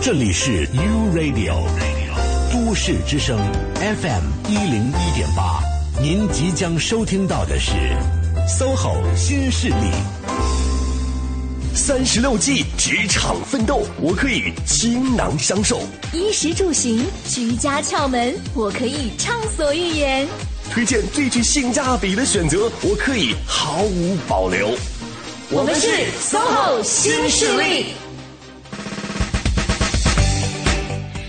这里是 U Radio 都市之声 FM 一零一点八，您即将收听到的是 SOHO 新势力。三十六计，职场奋斗，我可以倾囊相授；衣食住行，居家窍门，我可以畅所欲言；推荐最具性价比的选择，我可以毫无保留。我们是 SOHO 新势力。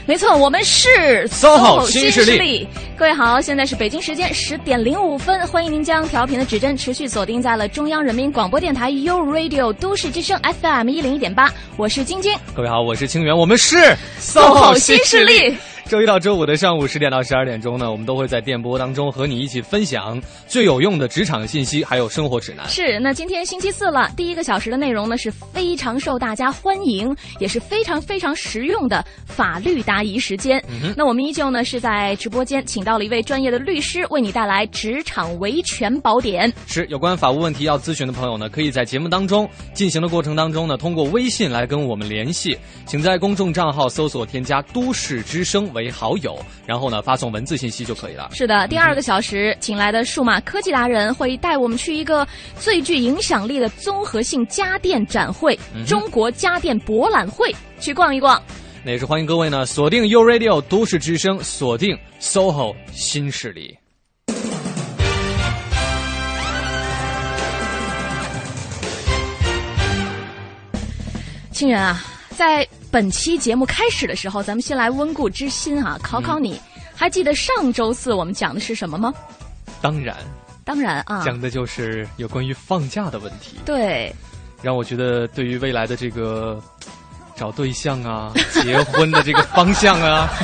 没错，我们是 SOHO 新势力。各位好，现在是北京时间十点零五分，欢迎您将调频的指针持续锁定在了中央人民广播电台 u Radio 都市之声 FM 一零一点八，我是晶晶。各位好，我是清源，我们是 SOHO 新势力。周一到周五的上午十点到十二点钟呢，我们都会在电波当中和你一起分享最有用的职场信息，还有生活指南。是，那今天星期四了，第一个小时的内容呢是非常受大家欢迎，也是非常非常实用的法律答疑时间。那我们依旧呢是在直播间请到了一位专业的律师，为你带来职场维权宝典。是，有关法务问题要咨询的朋友呢，可以在节目当中进行的过程当中呢，通过微信来跟我们联系，请在公众账号搜索添加“都市之声”。为好友，然后呢发送文字信息就可以了。是的，第二个小时请来的数码科技达人会带我们去一个最具影响力的综合性家电展会——中国家电博览会，去逛一逛。那也是欢迎各位呢锁定 U Radio 都市之声，锁定 SOHO 新势力。亲人啊，在。本期节目开始的时候，咱们先来温故知新啊，考考你，还记得上周四我们讲的是什么吗？当然，当然啊，讲的就是有关于放假的问题。对，让我觉得对于未来的这个找对象啊、结婚的这个方向啊。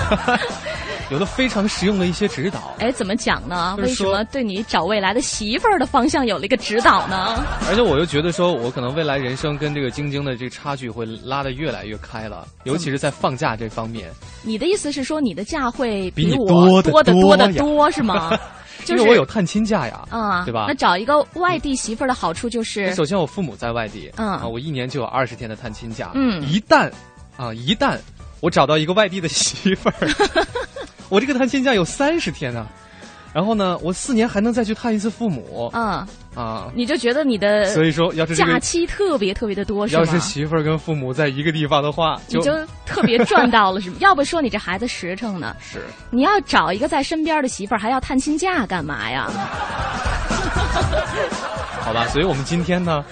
有了非常实用的一些指导。哎，怎么讲呢？为什么对你找未来的媳妇儿的方向有了一个指导呢？而且我又觉得说，我可能未来人生跟这个晶晶的这个差距会拉得越来越开了，尤其是在放假这方面。你的意思是说，你的假会比我多的多的多是吗？因为我有探亲假呀，啊，对吧？那找一个外地媳妇儿的好处就是，首先我父母在外地，嗯，啊，我一年就有二十天的探亲假，嗯，一旦，啊，一旦我找到一个外地的媳妇儿。我这个探亲假有三十天呢，然后呢，我四年还能再去探一次父母。嗯啊！你就觉得你的所以说，要是假期特别特别的多，是吗？要是媳妇儿跟父母在一个地方的话，你就特别赚到了，是吗？要不说你这孩子实诚呢？是。你要找一个在身边的媳妇儿，还要探亲假干嘛呀？好吧，所以我们今天呢，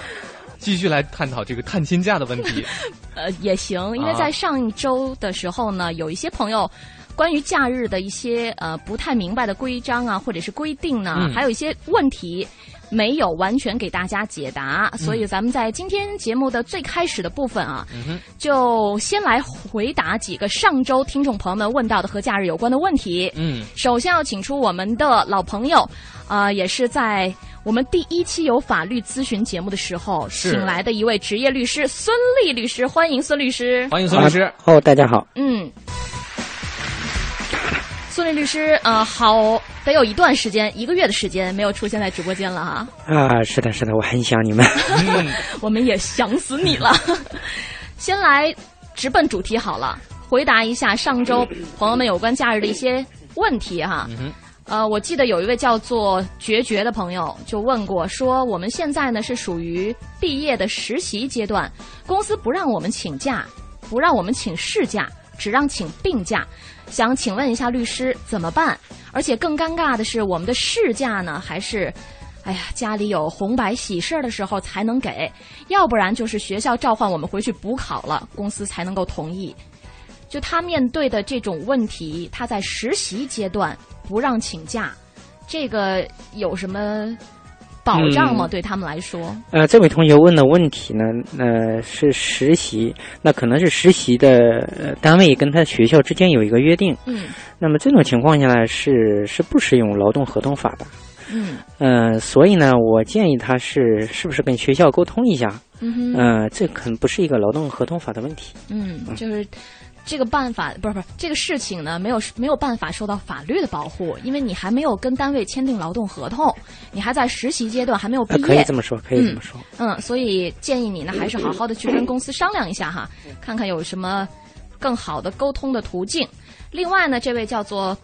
继续来探讨这个探亲假的问题。呃，也行，因为在上一周的时候呢，有一些朋友。关于假日的一些呃不太明白的规章啊，或者是规定呢，还有一些问题没有完全给大家解答，所以咱们在今天节目的最开始的部分啊，就先来回答几个上周听众朋友们问到的和假日有关的问题。嗯，首先要请出我们的老朋友，啊，也是在我们第一期有法律咨询节目的时候请来的一位职业律师孙丽律师，欢迎孙律师，欢迎孙律师。哦，大家好。嗯。孙俪律师，呃，好，得有一段时间，一个月的时间没有出现在直播间了哈。啊，是的，是的，我很想你们。我们也想死你了。先来直奔主题好了，回答一下上周朋友们有关假日的一些问题哈。呃，我记得有一位叫做决绝的朋友就问过，说我们现在呢是属于毕业的实习阶段，公司不让我们请假，不让我们请事假，只让请病假。想请问一下律师怎么办？而且更尴尬的是，我们的事假呢，还是，哎呀，家里有红白喜事的时候才能给，要不然就是学校召唤我们回去补考了，公司才能够同意。就他面对的这种问题，他在实习阶段不让请假，这个有什么？保障吗？对他们来说，呃，这位同学问的问题呢，呃，是实习，那可能是实习的单位跟他学校之间有一个约定，嗯，那么这种情况下呢，是是不适用劳动合同法的，嗯，呃，所以呢，我建议他是是不是跟学校沟通一下，嗯呃，这可能不是一个劳动合同法的问题，嗯，就是。这个办法不是不是这个事情呢，没有没有办法受到法律的保护，因为你还没有跟单位签订劳动合同，你还在实习阶段，还没有毕业。可以这么说，可以这么说。嗯，所以建议你呢，还是好好的去跟公司商量一下哈，看看有什么更好的沟通的途径。另外呢，这位叫做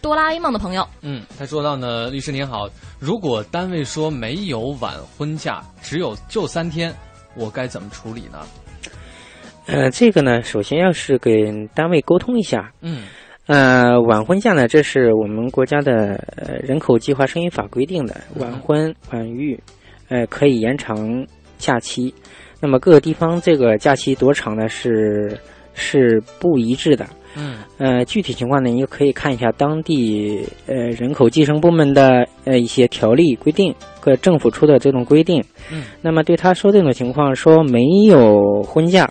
哆啦 A 梦的朋友，嗯，他说到呢，律师您好，如果单位说没有晚婚假，只有就三天，我该怎么处理呢？呃，这个呢，首先要是跟单位沟通一下。嗯呃，晚婚假呢，这是我们国家的呃人口计划生育法规定的，晚婚晚育，呃，可以延长假期。那么各个地方这个假期多长呢？是是不一致的。嗯呃，具体情况呢，你可以看一下当地呃人口计生部门的呃一些条例规定各政府出的这种规定。嗯，那么对他说这种情况，说没有婚假，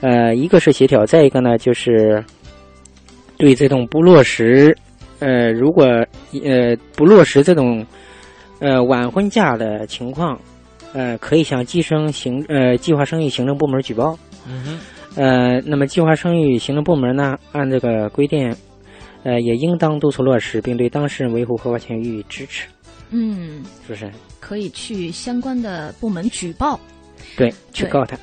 呃，一个是协调，再一个呢就是对这种不落实，呃，如果呃不落实这种呃晚婚假的情况，呃，可以向计生行呃计划生育行政部门举报。嗯哼呃，那么计划生育行政部门呢，按这个规定，呃，也应当督促落实，并对当事人维护合法权益予以支持，嗯，是不是？可以去相关的部门举报。对，去告他。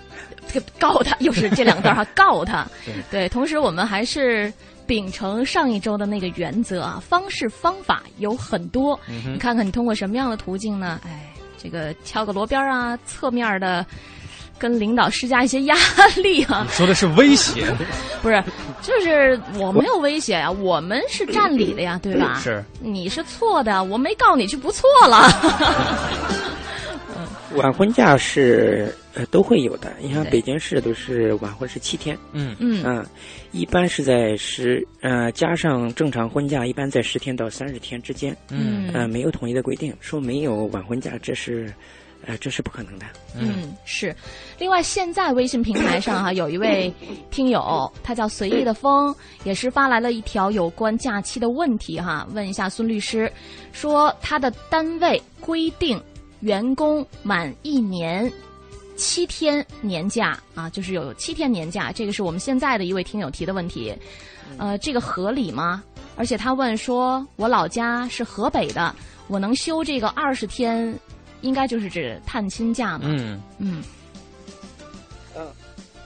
这个告他，又是这两个字儿哈，告他对。对，同时我们还是秉承上一周的那个原则啊，方式方法有很多，嗯，你看看你通过什么样的途径呢？哎，这个敲个锣边儿啊，侧面的跟领导施加一些压力啊你，说的是威胁，不是，就是我没有威胁呀、我们是占理的呀，对吧？是你是错的，我没告你就不错了。晚婚假是呃都会有的，你像北京市都是晚婚是七天，嗯。嗯。啊、一般是在十呃加上正常婚假，一般在十天到三十天之间，嗯。呃没有统一的规定，说没有晚婚假，这是呃这是不可能的。嗯，是。另外，现在微信平台上哈、有一位听友，他叫随意的风，也是发来了一条有关假期的问题哈，问一下孙律师，说他的单位规定员工满一年。七天年假啊，就是有七天年假，这个是我们现在的一位听友提的问题，呃，这个合理吗？而且他问说，我老家是河北的，我能休这个二十天，应该就是指探亲假嘛？嗯嗯，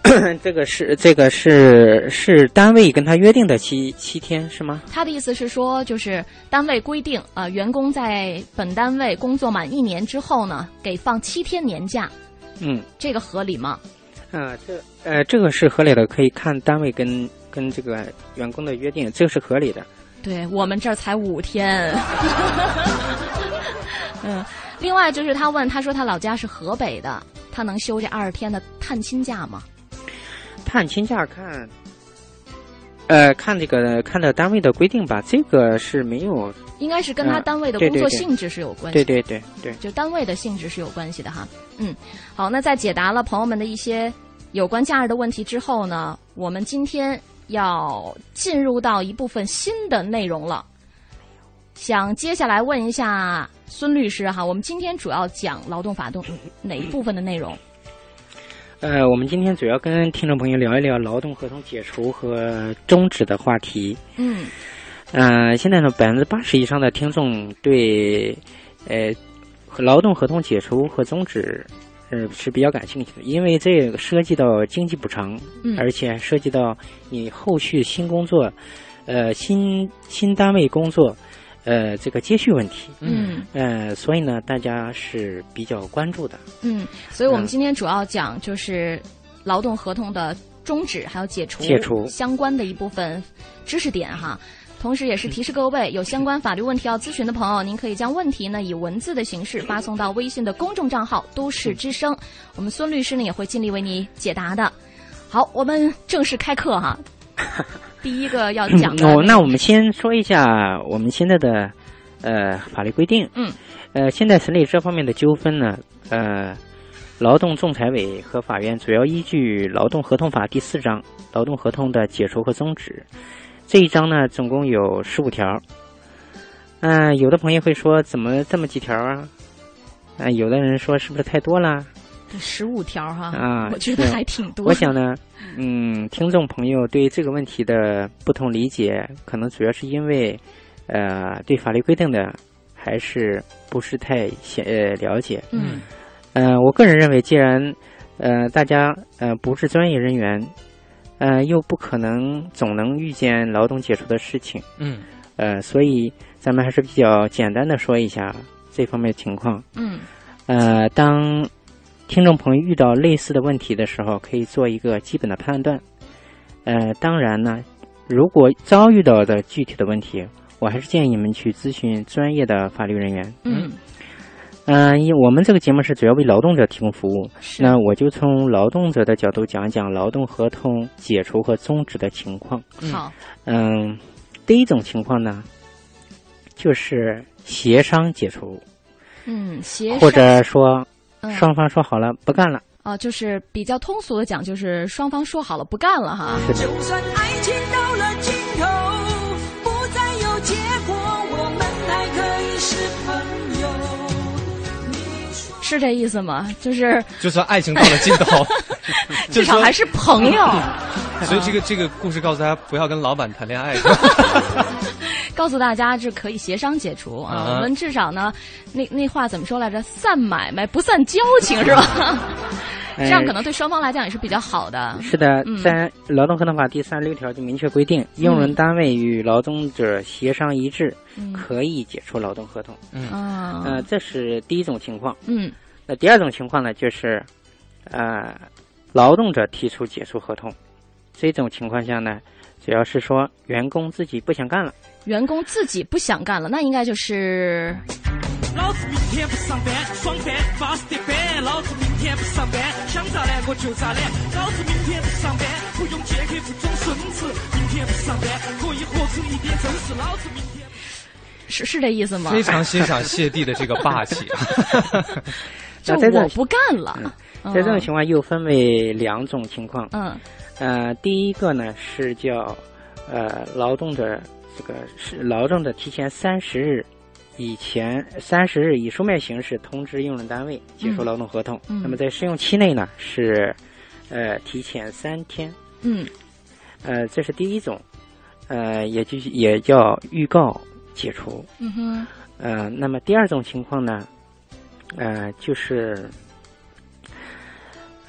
这个是这个是是单位跟他约定的七七天是吗？他的意思是说，就是单位规定，呃，员工在本单位工作满一年之后呢，给放七天年假，嗯，这个合理吗？啊，这呃这个是合理的，可以看单位跟跟这个员工的约定，这个是合理的。对我们这儿才五天。嗯，另外就是他问，他说他老家是河北的，他能休这二十天的探亲假吗？探亲假看，呃，看这个看的单位的规定吧，这个是没有，应该是跟他嗯单位的工作性质是有关系的。对对对对，就单位的性质是有关系的哈。嗯，好，那在解答了朋友们的一些有关假日的问题之后呢，我们今天要进入到一部分新的内容了。想接下来问一下孙律师哈，我们今天主要讲劳动法动哪一部分的内容？呃，我们今天主要跟听众朋友聊一聊劳动合同解除和终止的话题。嗯呃，现在呢，百分之八十以上的听众对呃劳动合同解除和终止。呃，是比较感兴趣的，因为这个涉及到经济补偿，嗯而且涉及到你后续新工作，呃，新新单位工作，呃，这个接续问题，嗯呃，所以呢，大家是比较关注的。嗯，所以我们嗯今天主要讲就是劳动合同的终止还有解除解除相关的一部分知识点哈。同时，也是提示各位有相关法律问题要咨询的朋友，您可以将问题呢以文字的形式发送到微信的公众账号“都市之声”，我们孙律师呢也会尽力为你解答的。好，我们正式开课哈。第一个要讲的哦，那我们先说一下我们现在的呃法律规定。嗯，呃，现在审理这方面的纠纷呢，呃，劳动仲裁委和法院主要依据《劳动合同法》第四章《劳动合同的解除和终止》这一章呢，总共有十五条。嗯、有的朋友会说，怎么这么几条啊？啊、有的人说是不是太多了？十五条哈，啊我觉得还挺多。我想呢，嗯，听众朋友对这个问题的不同理解，可能主要是因为，呃，对法律规定的还是不是太显呃了解。嗯呃，我个人认为，既然呃大家呃不是专业人员，呃，又不可能总能遇见劳动解除的事情，嗯呃，所以咱们还是比较简单的说一下这方面情况。嗯呃，当听众朋友遇到类似的问题的时候，可以做一个基本的判断。呃，当然呢，如果遭遇到的具体的问题，我还是建议你们去咨询专业的法律人员。嗯，嗯、因为我们这个节目是主要为劳动者提供服务，那我就从劳动者的角度讲一讲劳动合同解除和终止的情况。好，嗯，第一种情况呢，就是协商解除，嗯，协商。或者说嗯双方说好了不干了。啊，就是比较通俗的讲，就是双方说好了不干了哈。是的，就算爱情到了尽头，不再有结果，我们还可以是朋友。是这意思吗？就是就算爱情到了尽头，至少还是朋友。所以这个这个故事告诉大家，不要跟老板谈恋爱。告诉大家，这可以协商解除啊。啊我们至少呢，那那话怎么说来着？散买卖不散交情是吧？这样可能对双方来讲也是比较好的。是的嗯，在《劳动合同法》第三十六条就明确规定，用人单位与劳动者协商一致，嗯可以解除劳动合同。嗯呃，这是第一种情况。嗯那第二种情况呢，就是，呃，劳动者提出解除合同，这种情况下呢，主要是说员工自己不想干了，员工自己不想干了，那应该就是老子明天不上班，爽翻，巴适的板。老子明天不上班，想咋懒我就咋懒。老子明天不上班，不用见客户装孙子。明天不上班，可以活出一点真实。老子明天。是是这意思吗？非常欣赏谢帝的这个霸气。就我不干了。嗯在这种情况又分为两种情况。嗯呃，第一个呢是叫，呃，劳动者这个是劳动者提前三十日以前三十日以书面形式通知用人单位解除嗯劳动合同。嗯那么在试用期内呢是，呃，提前三天。嗯呃，这是第一种，呃，也就也叫预告解除。嗯哼呃，那么第二种情况呢，呃，就是，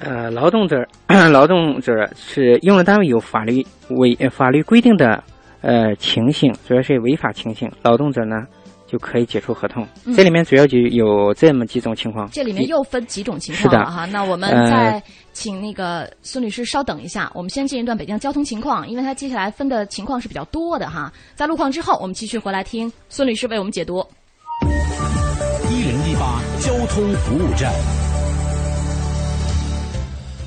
呃，劳动者 劳动者是用人单位有法律违呃法律规定的呃情形，主要是违法情形，劳动者呢就可以解除合同。嗯这里面主要就有这么几种情况。这里面又分几种情况了哈。那我们呃再请那个孙律师稍等一下，我们先进一段北京交通情况，因为他接下来分的情况是比较多的哈。在路况之后，我们继续回来听孙律师为我们解读。一零一八交通服务站。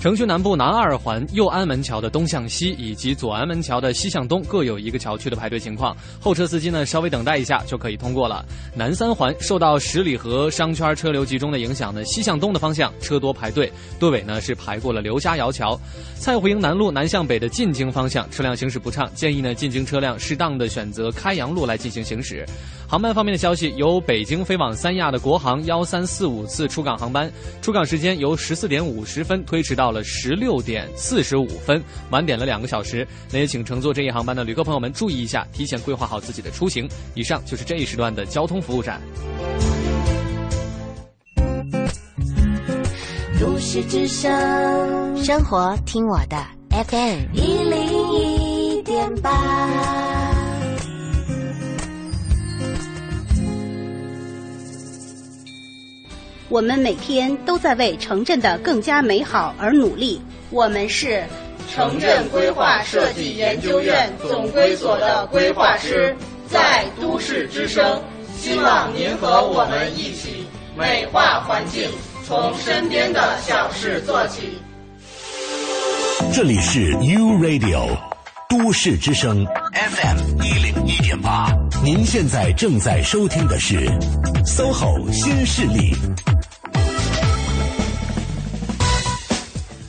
城区南部南二环右安门桥的东向西以及左安门桥的西向东各有一个桥区的排队情况，后车司机呢稍微等待一下就可以通过了。南三环受到十里河商圈车流集中的影响呢，西向东的方向车多排队，队尾呢是排过了刘家窑桥。蔡湖营南路南向北的进京方向车辆行驶不畅，建议呢进京车辆适当的选择开阳路来进行行驶。航班方面的消息，由北京飞往三亚的国航幺三四五次出港航班，出港时间由十四点五十分推迟到到了十六点四十五分，晚点了两个小时。那也请乘坐这一航班的旅客朋友们注意一下，提前规划好自己的出行。以上就是这一时段的交通服务站。都市之声生活听我的 FM。一零一点八。我们每天都在为城镇的更加美好而努力。我们是城镇规划设计研究院总规所的规划师，在都市之声，希望您和我们一起美化环境，从身边的小事做起。这里是 U Radio 都市之声 FM 一零一点八，您现在正在收听的是 SOHO 新势力。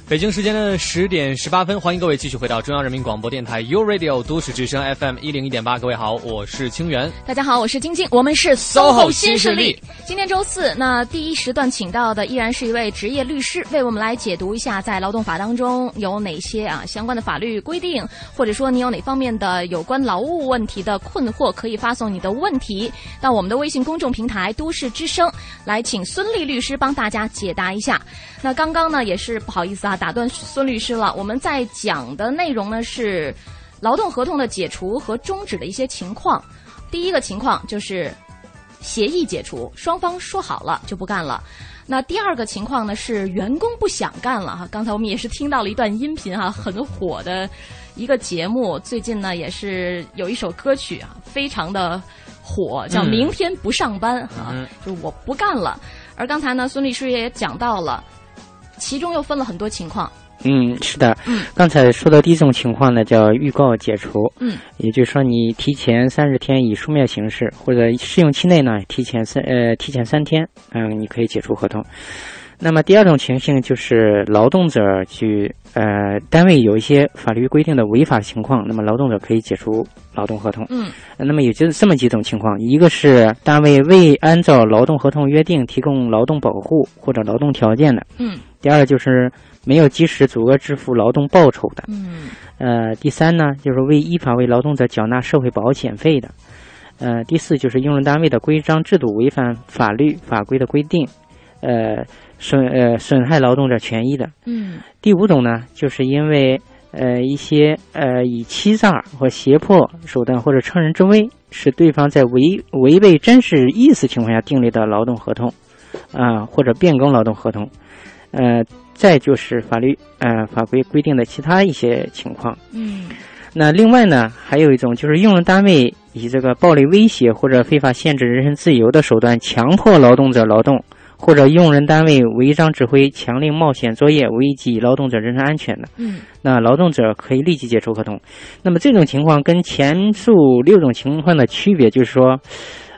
北京时间的十点十八分，欢迎各位继续回到中央人民广播电台 u Radio 都市之声 FM 一零一点八。各位好，我是清源。大家好，我是晶晶，我们是 SOHO 新势力力。今天周四，那第一时段请到的依然是一位职业律师，为我们来解读一下在劳动法当中有哪些啊相关的法律规定，或者说你有哪方面的有关劳务问题的困惑，可以发送你的问题到我们的微信公众平台“都市之声”，来请孙俪律师帮大家解答一下。那刚刚呢，也是不好意思啊，打断孙律师了。我们在讲的内容呢是劳动合同的解除和终止的一些情况。第一个情况就是协议解除，双方说好了就不干了。那第二个情况呢是员工不想干了哈。刚才我们也是听到了一段音频哈，很火的一个节目，最近呢也是有一首歌曲啊，非常的火，叫《嗯明天不上班》哈、嗯就我不干了。而刚才呢，孙律师也讲到了，其中又分了很多情况。嗯，是的。嗯刚才说的第一种情况呢，叫预告解除。嗯，也就是说，你提前三十天以书面形式，或者试用期内呢，提前三呃提前三天，嗯，你可以解除合同。那么第二种情形就是劳动者去呃单位有一些法律规定的违法情况，那么劳动者可以解除劳动合同。嗯。呃那么有就这么几种情况，一个是单位未按照劳动合同约定提供劳动保护或者劳动条件的，嗯。第二就是没有及时足额支付劳动报酬的，嗯。呃，第三呢就是未依法为劳动者缴纳社会保险费的，呃，第四就是用人单位的规章制度违反法律法规的规定，呃，损呃损害劳动者权益的。嗯第五种呢，就是因为呃一些呃以欺诈或胁迫手段或者乘人之危，使对方在违违背真实意思情况下订立的劳动合同，啊、或者变更劳动合同，呃，再就是法律呃法规规定的其他一些情况。嗯那另外呢，还有一种就是用人单位以这个暴力威胁或者非法限制人身自由的手段强迫劳动者劳动，或者用人单位违章指挥、强令冒险作业，危及劳动者人身安全的，嗯那劳动者可以立即解除合同。那么这种情况跟前述六种情况的区别就是说，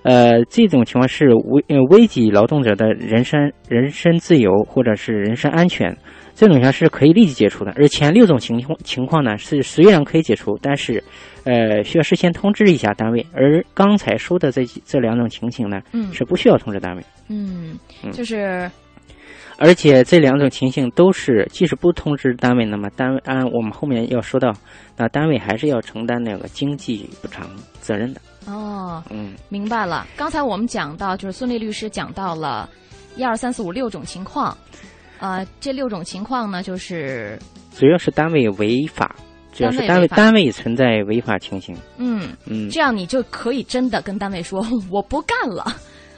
呃，这种情况是危呃危及劳动者的人身人身自由或者是人身安全。这种情况是可以立即解除的，而前六种情况情况呢是虽然可以解除，但是，呃，需要事先通知一下单位。而刚才说的这这两种情形呢，嗯是不需要通知单位，嗯嗯，就是而且这两种情形都是，即使不通知单位，那么单位按我们后面要说到，那单位还是要承担那个经济补偿责任的。哦，嗯明白了。刚才我们讲到，就是孙俪律师讲到了一二三四五六种情况，呃，这六种情况呢，就是主要是单位违法，主要是单位单位存在违法情形。嗯，嗯，这样你就可以真的跟单位说 我不干了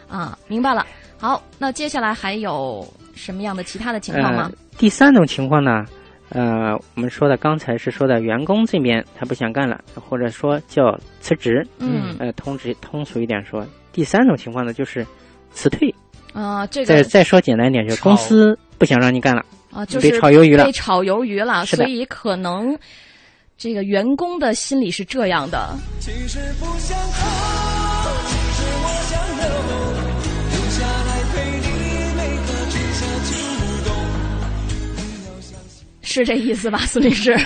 啊，明白了。好，那接下来还有什么样的其他的情况吗呃？？第三种情况呢，呃，我们说的刚才是说的员工这边他不想干了，或者说叫辞职，嗯呃，通知通俗一点说，第三种情况呢就是辞退。啊、这个再再说简单一点，就是公司不想让你干了，啊，就被是炒鱿鱼了被炒鱿鱼了，是的所以可能这个员工的心理是这样的。其实不想走，其实我想留，留下来陪你每个春夏秋冬。是这意思吧，孙律师？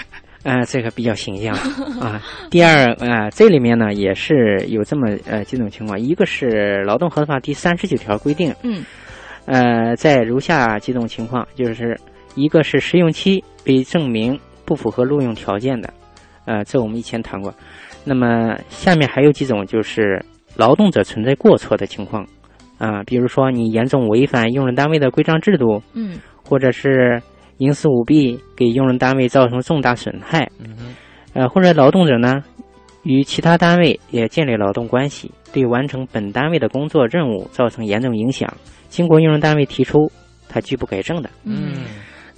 呃，这个比较形象啊。第二，呃，这里面呢也是有这么呃几种情况，一个是劳动合同法第三十九条规定，嗯呃，在如下几种情况，就是一个是试用期被证明不符合录用条件的，呃，这我们以前谈过。那么下面还有几种就是劳动者存在过错的情况，啊、比如说你严重违反用人单位的规章制度，嗯或者是营私舞弊，给用人单位造成重大损害，嗯，呃，或者劳动者呢与其他单位也建立劳动关系，对完成本单位的工作任务造成严重影响，经过用人单位提出，他拒不改正的。嗯。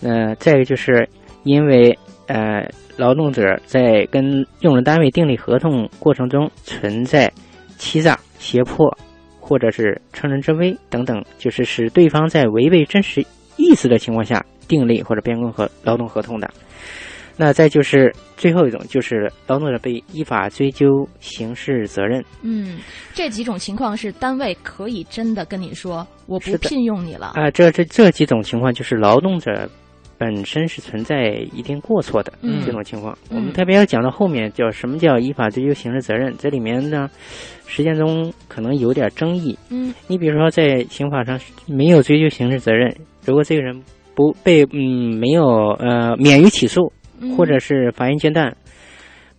呃，再一个就是因为呃，劳动者在跟用人单位订立合同过程中存在欺诈、胁迫，或者是乘人之危等等，就是使对方在违背真实意思的情况下订立或者变更合劳动合同的。那再就是最后一种，就是劳动者被依法追究刑事责任。嗯，这几种情况是单位可以真的跟你说我不聘用你了。啊、这这这几种情况就是劳动者本身是存在一定过错的嗯这种情况。嗯我们特别要讲到后面叫什么叫依法追究刑事责任，这里面呢，实践中可能有点争议。嗯你比如说在刑法上没有追究刑事责任，如果这个人不被嗯没有呃免于起诉，嗯或者是法院决断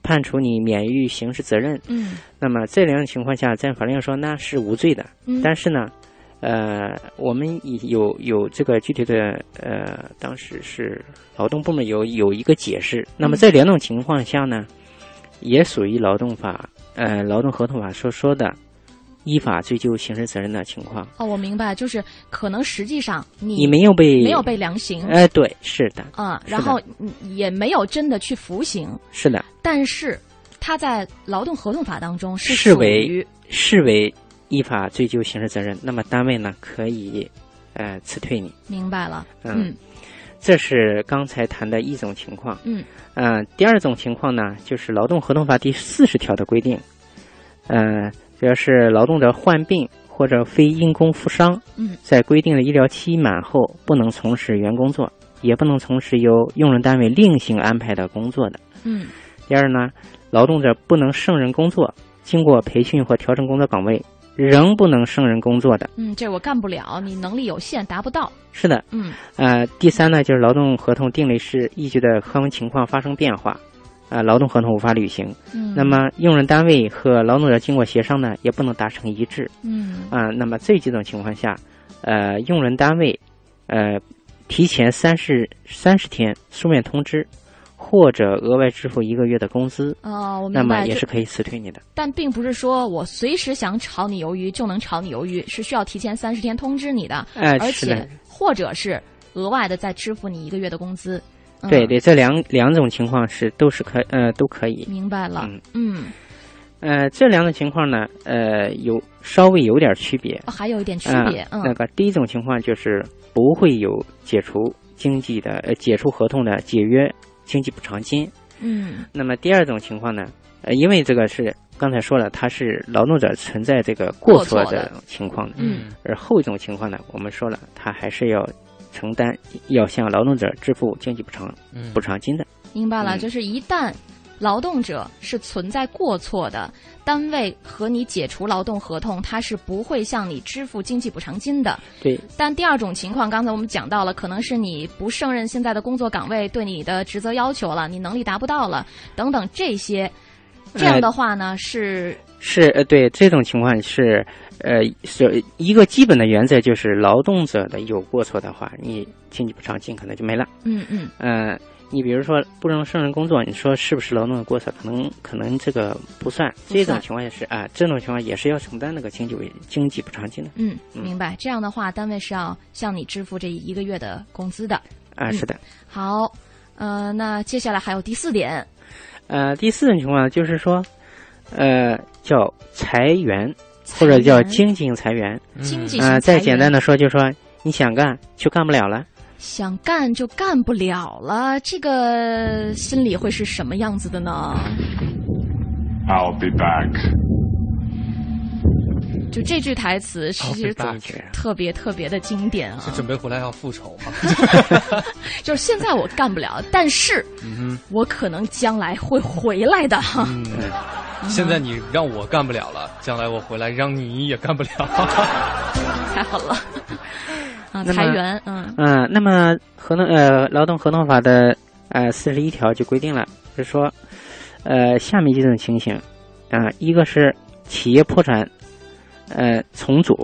判处你免于刑事责任，嗯那么这两种情况下，在法律上说那是无罪的。嗯但是呢，呃，我们以有有这个具体的呃，当时是劳动部门有有一个解释。那么嗯这两种情况下呢，也属于劳动法呃劳动合同法所说的依法追究刑事责任的情况。哦，我明白，就是可能实际上你你没有被没有被量刑，哎、对，是的，啊、是的然后你也没有真的去服刑，是的，但是他在劳动合同法当中是视属于为视为依法追究刑事责任，那么单位呢可以呃辞退你。明白了，嗯这是刚才谈的一种情况。嗯呃，第二种情况呢，就是劳动合同法第四十条的规定，呃，主要是劳动者患病或者非因公负伤，嗯在规定的医疗期满后，不能从事原工作，也不能从事由用人单位另行安排的工作的。嗯第二呢，劳动者不能胜任工作，经过培训或调整工作岗位，仍不能胜任工作的。嗯，这我干不了，你能力有限，达不到，是的，嗯呃，第三呢，就是劳动合同订立时依据的客观情况发生变化，啊、劳动合同无法履行。嗯，那么，用人单位和劳动者经过协商呢，也不能达成一致。嗯啊、那么这几种情况下，呃，用人单位，呃，提前三十三十天书面通知，或者额外支付一个月的工资，哦，我那明白，就是么也可以辞退你的。但并不是说我随时想炒你鱿鱼就能炒你鱿鱼，是需要提前三十天通知你的，哎而且或者是额外的再支付你一个月的工资。嗯对对，这两两种情况是都是可呃都可以。明白了嗯，嗯，呃，这两种情况呢，呃，有稍微有点区别。哦还有一点区别，啊嗯那个第一种情况就是不会有解除经济的呃解除合同的解约经济补偿金。嗯那么第二种情况呢，呃，因为这个是刚才说了，它是劳动者存在这个过错的的情况的，嗯，而后一种情况呢，我们说了，他还是要承担要向劳动者支付经济补偿嗯补偿金的。明白了，嗯就是一旦劳动者是存在过错的，单位和你解除劳动合同，他是不会向你支付经济补偿金的。对，但第二种情况，刚才我们讲到了，可能是你不胜任现在的工作岗位，对你的职责要求了，你能力达不到了，等等这些。这样的话呢，是是呃，对这种情况是，呃，是一个基本的原则就是劳动者的有过错的话，你经济补偿金可能就没了。嗯嗯呃，你比如说不能胜任工作，你说是不是劳动的过错？可能可能这个不算。这种情况也是啊、这种情况也是要承担那个经济经济补偿金的嗯，嗯明白。这样的话，单位是要向你支付这一个月的工资的。啊、嗯是的。好，呃，那接下来还有第四点，呃，第四种情况就是说，呃，叫裁员或者叫经济性裁员。经济性呃，裁员再简单的说，就是说你想干就干不了了。想干就干不了了，这个心里会是什么样子的呢？I'll be back. 就这句台词，其实特别特别的经典啊是！准备回来要复仇吗？就是现在我干不了，但是嗯我可能将来会回来的哈。嗯，现在你让我干不了了，将来我回来让你也干不了。太好了啊！裁员，嗯嗯、那么合同呃劳动合同法的呃四十一条就规定了，就是说，呃下面几种情形啊、一个是企业破产，呃重组；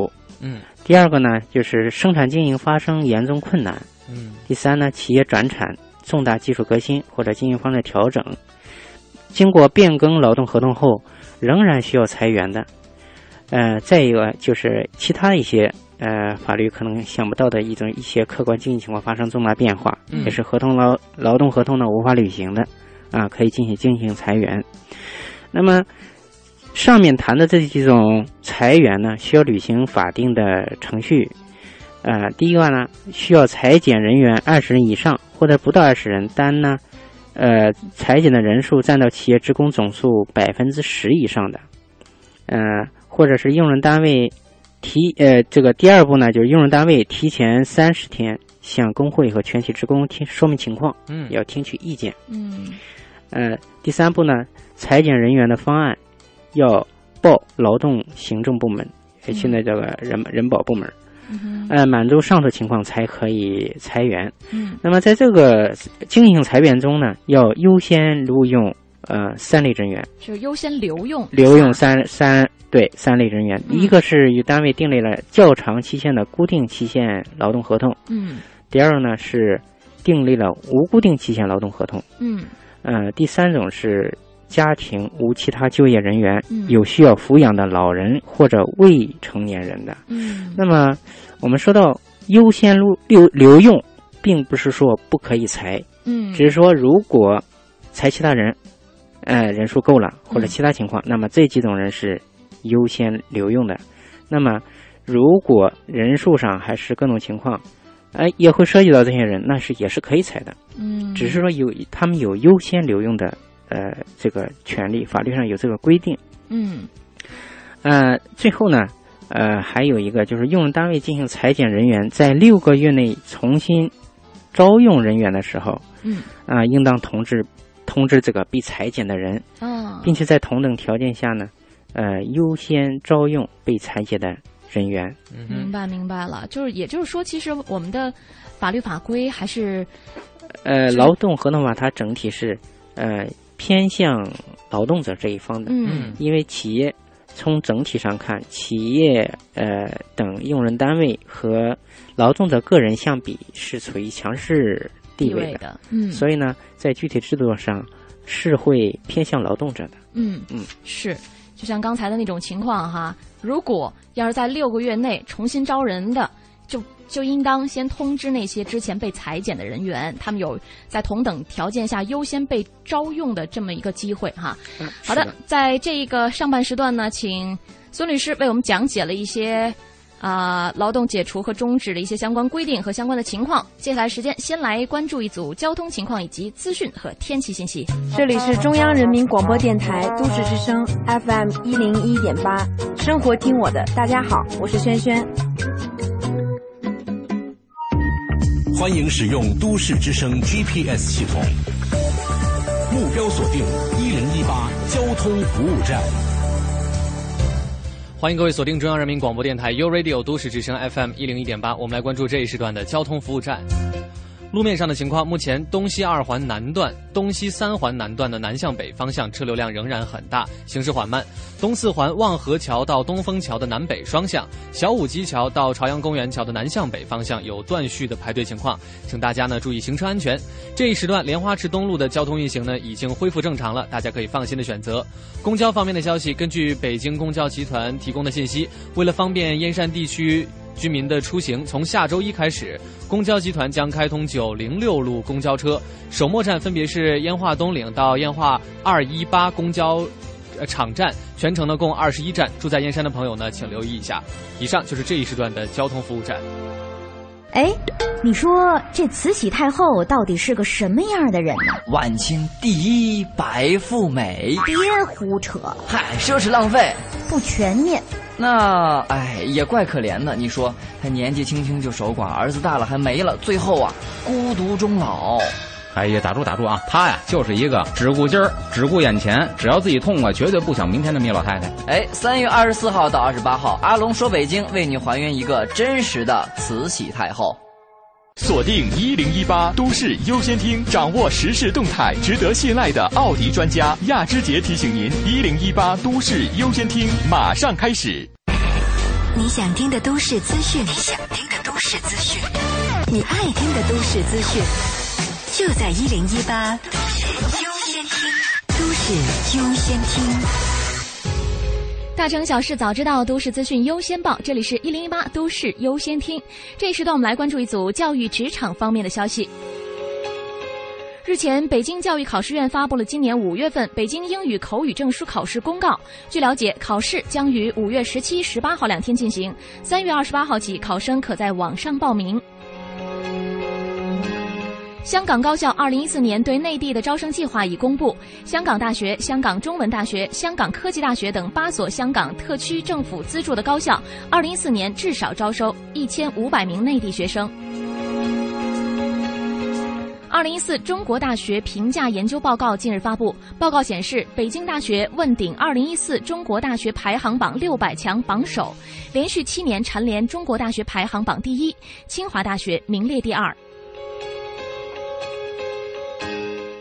嗯。第二个呢就是生产经营发生严重困难；嗯。第三呢企业转产、重大技术革新或者经营方式调整，经过变更劳动合同后仍然需要裁员的。呃，再一个就是其他一些呃法律可能想不到的一种一些客观经济情况发生重大变化，嗯。也是合同劳劳动合同呢无法履行的，啊，可以进行进行裁员。那么上面谈的这几种裁员呢，需要履行法定的程序。呃，第一个呢，需要裁减人员二十人以上或者不到二十人，但呢，呃，裁减的人数占到企业职工总数百分之十以上的，呃，或者是用人单位提呃这个第二步呢，就是用人单位提前三十天向工会和全体职工听说明情况，嗯要听取意见。嗯呃，第三步呢，裁减人员的方案要报劳动行政部门，呃现在叫个人人保部门。嗯呃，满足上述情况才可以裁员。嗯。那么在这个经营裁员中呢，要优先录用呃三类人员，就优先留用留用三三对三类人员。嗯。一个是与单位订立了较长期限的固定期限劳动合同，嗯。第二呢是订立了无固定期限劳动合同。嗯。呃，第三种是家庭无其他就业人员，嗯有需要抚养的老人或者未成年人的。嗯那么我们说到优先留留留用，并不是说不可以裁，嗯只是说如果裁其他人，呃人数够了或者嗯其他情况，那么这几种人是优先留用的。那么如果人数上还是各种情况，哎、也会涉及到这些人，那是也是可以裁的。嗯，只是说有他们有优先留用的呃这个权利，法律上有这个规定。嗯。呃，最后呢，呃，还有一个就是用人单位进行裁减人员，在六个月内重新招用人员的时候，嗯。啊、应当通知通知这个被裁减的人，啊，并且在同等条件下呢，呃，优先招用被裁减的人员。嗯明白明白了，就是也就是说，其实我们的法律法规还是呃，劳动合同法它整体是呃偏向劳动者这一方的，嗯。因为企业从整体上看，企业呃等用人单位和劳动者个人相比是处于强势地地位的，位的，嗯，所以呢，在具体制度上是会偏向劳动者的。嗯。嗯。是，就像刚才的那种情况哈，如果要是在六个月内重新招人的，就就应当先通知那些之前被裁减的人员，他们有在同等条件下优先被招用的这么一个机会哈。嗯好的，在这一个上半时段呢，请孙律师为我们讲解了一些。啊、劳动解除和终止的一些相关规定和相关的情况。接下来时间，先来关注一组交通情况以及资讯和天气信息。这里是中央人民广播电台都市之声 FM 一零一点八，生活听我的，大家好，我是轩轩。欢迎使用都市之声 GPS 系统，目标锁定一零一八交通服务站。欢迎各位锁定中央人民广播电台 u Radio 都市之声 FM 一零一点八，我们来关注这一时段的交通服务站。路面上的情况，目前东西二环南段、东西三环南段的南向北方向车流量仍然很大，行驶缓慢。东四环望河桥到东风桥的南北双向，小武基桥到朝阳公园桥的南向北方向有断续的排队情况，请大家呢注意行车安全。这一时段莲花池东路的交通运行呢已经恢复正常了，大家可以放心的选择。公交方面的消息，根据北京公交集团提供的信息，为了方便燕山地区。居民的出行，从下周一开始，公交集团将开通九零六路公交车，首末站分别是烟化东岭到烟化二一八公交呃场站，全程呢共二十一站。住在燕山的朋友呢，请留意一下。以上就是这一时段的交通服务站。哎，你说这慈禧太后到底是个什么样的人呢？晚清第一白富美，别胡扯，嗨，奢侈浪费，不全面。那哎，也怪可怜的。你说他年纪轻轻就守寡，儿子大了还没了，最后啊孤独终老。哎呀，打住打住啊！她呀就是一个只顾今儿、只顾眼前，只要自己痛快，绝对不想明天的米老太太。哎，三月二十四号到二十八号，阿龙说北京为你还原一个真实的慈禧太后。锁定一零一八都市优先听，掌握时事动态，值得信赖的奥迪专家亚之杰提醒您：一零一八都市优先听马上开始。你想听的都市资讯，你想听的都市资讯，你爱听的都市资讯，就在一零一八都市优先听，都市优先听。大城小事早知道，都市资讯优先报。这里是一零一八都市优先听。这一时段，我们来关注一组教育职场方面的消息。日前，北京教育考试院发布了今年五月份北京英语口语证书考试公告。据了解，考试将于五月十七、十八号两天进行，三月二十八号起，考生可在网上报名。香港高校二零一四年对内地的招生计划已公布，香港大学、香港中文大学、香港科技大学等八所香港特区政府资助的高校，二零一四年至少招收一千五百名内地学生。二零一四中国大学评价研究报告近日发布，报告显示，北京大学问鼎二零一四中国大学排行榜六百强榜首，连续七年蝉联中国大学排行榜第一，清华大学名列第二。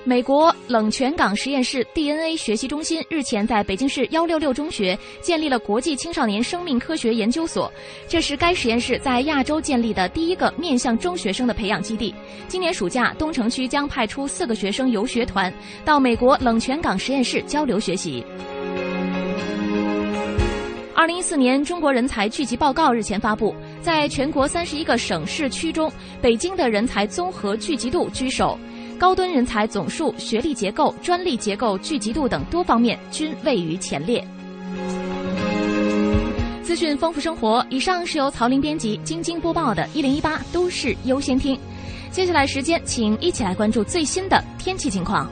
美国冷泉港实验室 DNA 学习中心日前在北京市幺六六中学建立了国际青少年生命科学研究所，这是该实验室在亚洲建立的第一个面向中学生的培养基地。今年暑假，东城区将派出四个学生游学团到美国冷泉港实验室交流学习。二零一四年中国人才聚集报告日前发布，在全国三十一个省市区中，北京的人才综合聚集度居首。高端人才总数、学历结构、专利结构聚集度等多方面均位于前列。资讯丰富生活，以上是由曹林编辑、晶晶播报的《一零一八都市优先听》。接下来时间，请一起来关注最新的天气情况。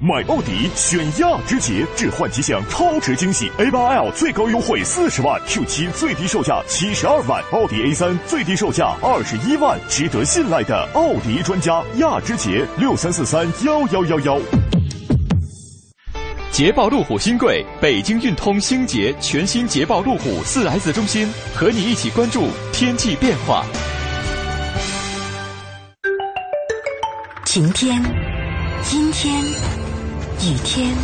买奥迪选亚之杰，置换吉祥超值惊喜！A8L 最高优惠四十万，Q7 最低售价七十二万，奥迪 A3 最低售价二十一万，值得信赖的奥迪专家亚之杰六三四三幺幺幺幺。捷豹路虎新贵，北京运通星捷全新捷豹路虎四 S 中心，和你一起关注天气变化。晴天，阴天。雨天、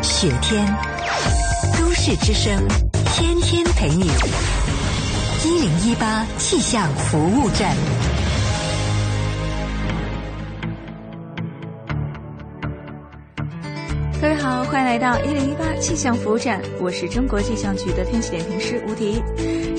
雪天，都市之声，天天陪你。一零一八气象服务站。各位好，欢迎来到一零一八气象服务站，我是中国气象局的天气点评师吴迪。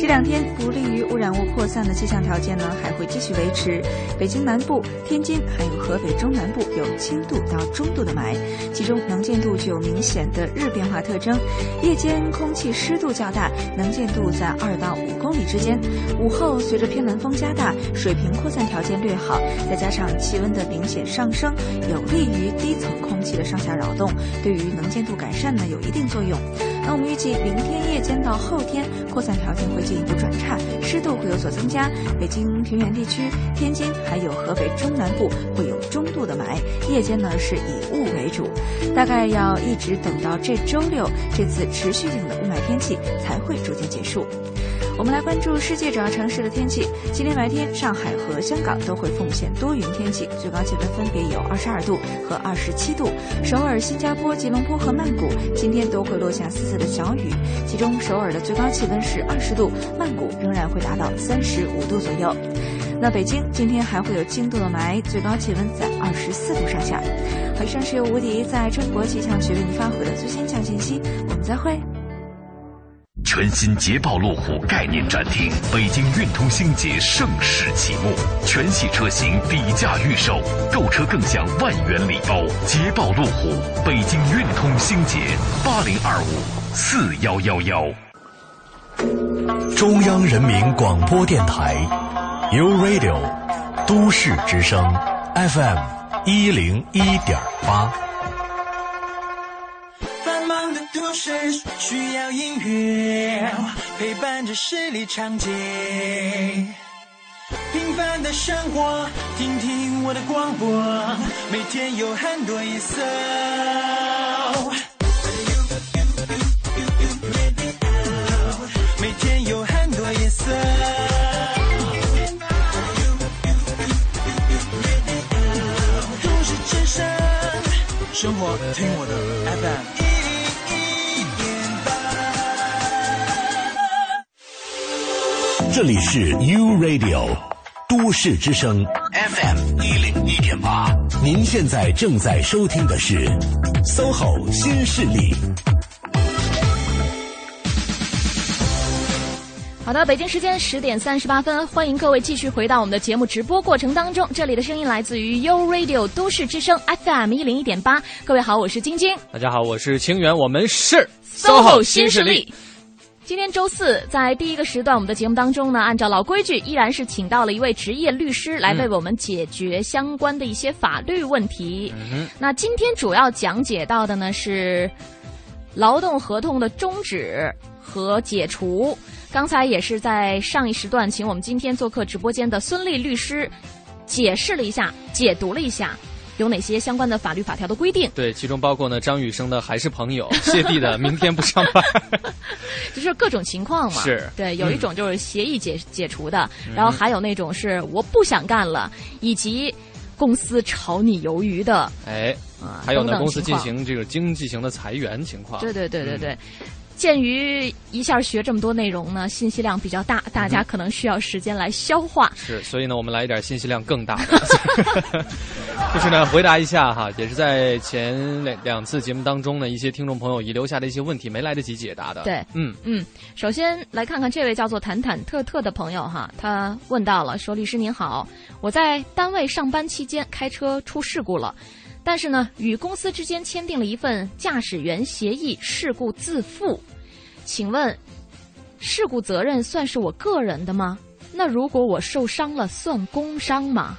这两天不利于污染物扩散的气象条件呢，还会继续维持。北京南部、天津还有河北中南部有轻度到中度的霾，其中能见度具有明显的日变化特征。夜间空气湿度较大，能见度在二到五公里之间。午后随着偏南风加大，水平扩散条件略好，再加上气温的明显上升，有利于低层空气的上下扰动。对于能见度改善呢有一定作用。那我们预计明天夜间到后天扩散条件会进一步转差，湿度会有所增加。北京平原地区、天津还有河北中南部会有中度的霾，夜间呢是以雾为主。大概要一直等到这周六，这次持续性的雾霾天气才会逐渐结束。我们来关注世界主要城市的天气。今天白天，上海和香港都会奉献多云天气，最高气温分别有二十二度和二十七度。首尔、新加坡、吉隆坡和曼谷今天都会落下丝丝的小雨，其中首尔的最高气温是二十度，曼谷仍然会达到三十五度左右。那北京今天还会有轻度的霾，最高气温在二十四度上下。以上是由吴迪在中国气象局为您发回的最新气象信息，我们再会。全新捷豹路虎概念展厅，北京运通星捷盛世启幕，全系车型底价预售，购车更享万元礼包。捷豹路虎，北京运通星捷，八零二五四幺幺幺。中央人民广播电台，U Radio，都市之声，FM 一零一点八。都市需要音乐陪伴着十里长街，平凡的生活，听听我的广播，每天有很多颜色。每天有很多颜色。生活听我的 FM。这里是 U Radio 都市之声 FM 一零一点八，您现在正在收听的是 SOHO 新势力。好的，北京时间十点三十八分，欢迎各位继续回到我们的节目直播过程当中。这里的声音来自于 U Radio 都市之声 FM 一零一点八。各位好，我是晶晶。大家好，我是清源，我们是 SOHO 新势力。今天周四，在第一个时段，我们的节目当中呢，按照老规矩，依然是请到了一位职业律师来为我们解决相关的一些法律问题。那今天主要讲解到的呢是劳动合同的终止和解除。刚才也是在上一时段，请我们今天做客直播间的孙俪律师解释了一下、解读了一下有哪些相关的法律法条的规定。对，其中包括呢张雨生的还是朋友，谢帝的明天不上班，就是各种情况嘛。是对，有一嗯种就是协议解解除的，然后还有那种是我不想干了，以及公司炒你鱿鱼的。哎，啊还有呢，公司进行这个经济型的裁员情况。对对对对对。嗯鉴于一下学这么多内容呢，信息量比较大，大家可能需要时间来消化。是，所以呢，我们来一点信息量更大的，就是呢，回答一下哈，也是在前两两次节目当中呢，一些听众朋友遗留下的一些问题没来得及解答的。对，嗯嗯，首先来看看这位叫做坦坦特特的朋友哈，他问到了说：“律师您好，我在单位上班期间开车出事故了，但是呢，与公司之间签订了一份驾驶员协议，事故自负。请问，事故责任算是我个人的吗？那如果我受伤了，算工伤吗？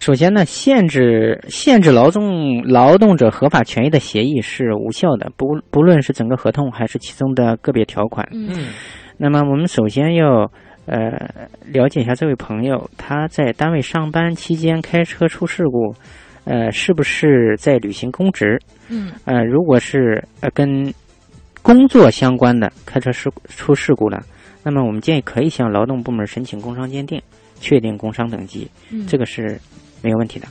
首先呢，限制限制劳动劳动者合法权益的协议是无效的，不不论是整个合同还是其中的个别条款。嗯，那么我们首先要呃了解一下这位朋友他在单位上班期间开车出事故，呃，是不是在履行公职？嗯呃，如果是呃跟工作相关的开车事故出事故了，那么我们建议可以向劳动部门申请工伤鉴定，确定工伤等级，嗯这个是没有问题的。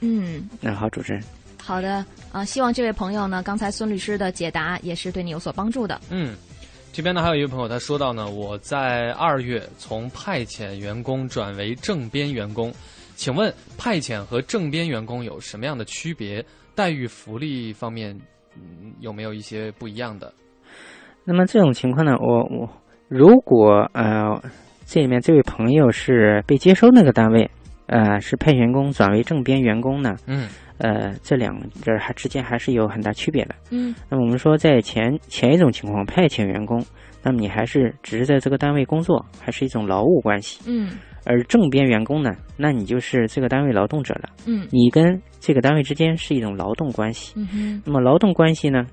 嗯，那好，主持人。好的啊，希望这位朋友呢，刚才孙律师的解答也是对你有所帮助的。嗯，这边呢还有一位朋友，他说到呢，我在二月从派遣员工转为正编员工，请问派遣和正编员工有什么样的区别？待遇、福利方面，嗯，有没有一些不一样的？那么这种情况呢，我我如果呃这里面这位朋友是被接收那个单位，呃是派遣员工转为正编员工呢，嗯，呃这两者还之间还是有很大区别的。嗯那么我们说在前前一种情况，派遣员工，那么你还是只是在这个单位工作，还是一种劳务关系。嗯而正编员工呢，那你就是这个单位劳动者了，嗯。你跟这个单位之间是一种劳动关系。嗯哼。那么劳动关系呢，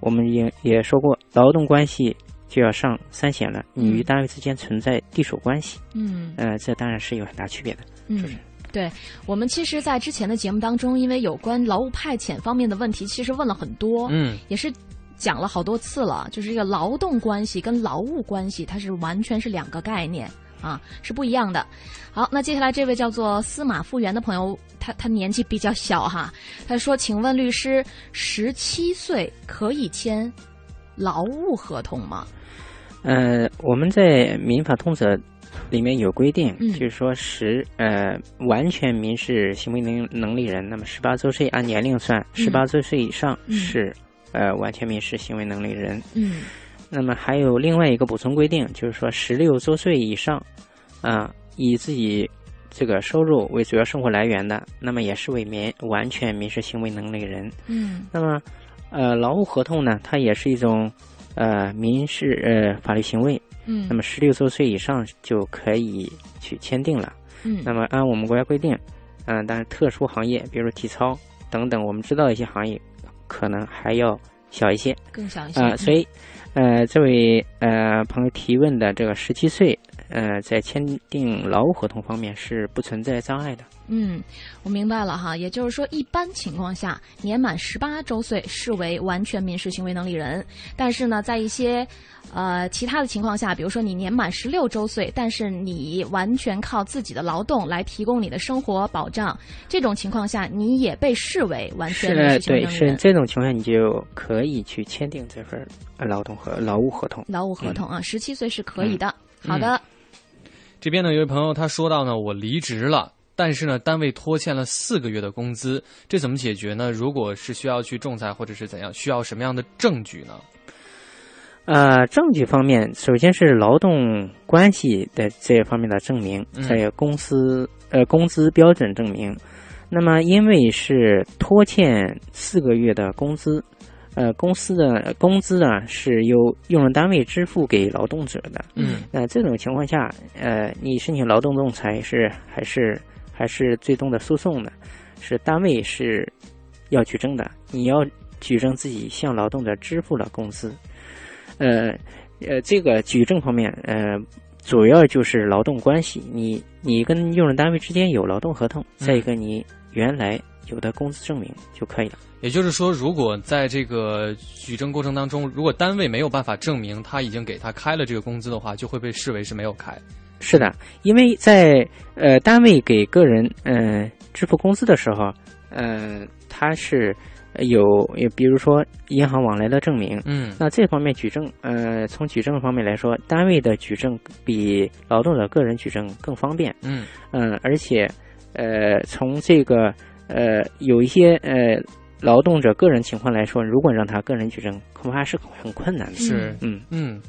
我们也也说过，劳动关系就要上三险了，你与单位之间存在隶属关系，嗯。呃，这当然是有很大区别的。嗯，对，我们其实，在之前的节目当中，因为有关劳务派遣方面的问题，其实问了很多，嗯，也是讲了好多次了，就是这个劳动关系跟劳务关系，它是完全是两个概念啊，是不一样的。好，那接下来这位叫做司马复原的朋友，他他年纪比较小哈，他说：“请问律师，十七岁可以签劳务合同吗？”呃，我们在民法通则里面有规定，嗯就是说十呃完全民事行为能能力人，那么十八周岁按年龄算，十八周岁以上嗯是、呃完全民事行为能力人。嗯那么还有另外一个补充规定，就是说十六周岁以上，啊，以自己这个收入为主要生活来源的，那么也是为民完全民事行为能力人。嗯那么，呃，劳务合同呢，它也是一种呃民事呃法律行为。嗯那么十六周岁以上就可以去签订了。嗯那么按我们国家规定，嗯、但是特殊行业，比如体操等等，我们知道的一些行业，可能还要小一些。更小一些啊、所以，呃，这位呃朋友提问的这个十七岁，呃，在签订劳务合同方面是不存在障碍的。嗯，我明白了哈，也就是说，一般情况下，年满十八周岁视为完全民事行为能力人，但是呢，在一些呃其他的情况下，比如说你年满十六周岁，但是你完全靠自己的劳动来提供你的生活保障，这种情况下，你也被视为完全民是对，事行为能力人。是这种情况下，你就可以去签订这份呃劳动和劳务合同。劳务合同啊，十七岁是可以的。嗯好的，这边呢，有位朋友他说到呢，我离职了。但是呢，单位拖欠了四个月的工资，这怎么解决呢？如果是需要去仲裁或者是怎样，需要什么样的证据呢？呃，证据方面，首先是劳动关系的这方面的证明，还有公司呃工资标准证明。那么，因为是拖欠四个月的工资，呃，公司的工资呢是由用人单位支付给劳动者的。嗯，那这种情况下，呃，你申请劳动仲裁是还是还是最终的诉讼呢？是单位是要举证的，你要举证自己向劳动者支付了工资。呃呃，这个举证方面，呃，主要就是劳动关系，你你跟用人单位之间有劳动合同，再一个你原来有的工资证明就可以了。也就是说，如果在这个举证过程当中，如果单位没有办法证明他已经给他开了这个工资的话，就会被视为是没有开。是的，因为在呃单位给个人呃支付工资的时候，呃他是有，比如说银行往来的证明，嗯，那这方面举证，呃从举证方面来说，单位的举证比劳动者个人举证更方便，嗯嗯，而且呃从这个呃有一些呃。劳动者个人情况来说，如果让他个人举证，恐怕是很困难的。是，嗯嗯，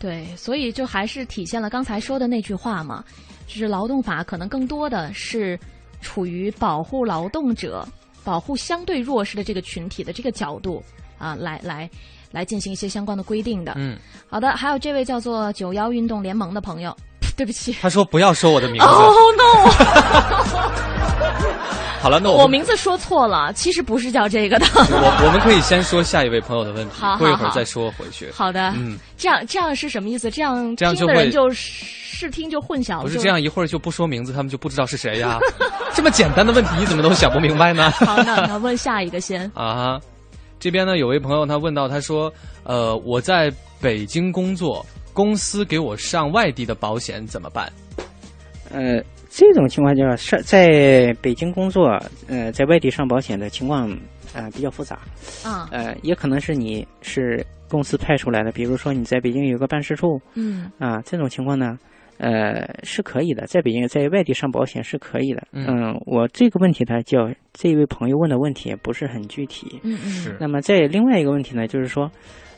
对，所以就还是体现了刚才说的那句话嘛，就是劳动法可能更多的是处于保护劳动者、保护相对弱势的这个群体的这个角度啊，来来来进行一些相关的规定的。嗯，好的，还有这位叫做九幺运动联盟的朋友，对不起，他说不要说我的名字。Oh no！好了，那我名字说错了，其实不是叫这个的。我我们可以先说下一位朋友的问题，好，过一会儿再说回去。好的，嗯，这样这样是什么意思？这样这样听的人就视听就混淆了。不是这样，一会儿就不说名字，他们就不知道是谁呀。这么简单的问题，你怎么都想不明白呢？好，那那问下一个先。啊，这边呢有位朋友他问到，他说：“呃，我在北京工作，公司给我上外地的保险怎么办？”呃。这种情况下，上在北京工作，呃，在外地上保险的情况，呃，比较复杂。啊，呃，也可能是你是公司派出来的，比如说你在北京有个办事处，嗯，啊，这种情况呢，呃，是可以的，在北京在外地上保险是可以的。嗯，我这个问题呢，叫这位朋友问的问题不是很具体。嗯嗯。是。那么在另外一个问题呢，就是说，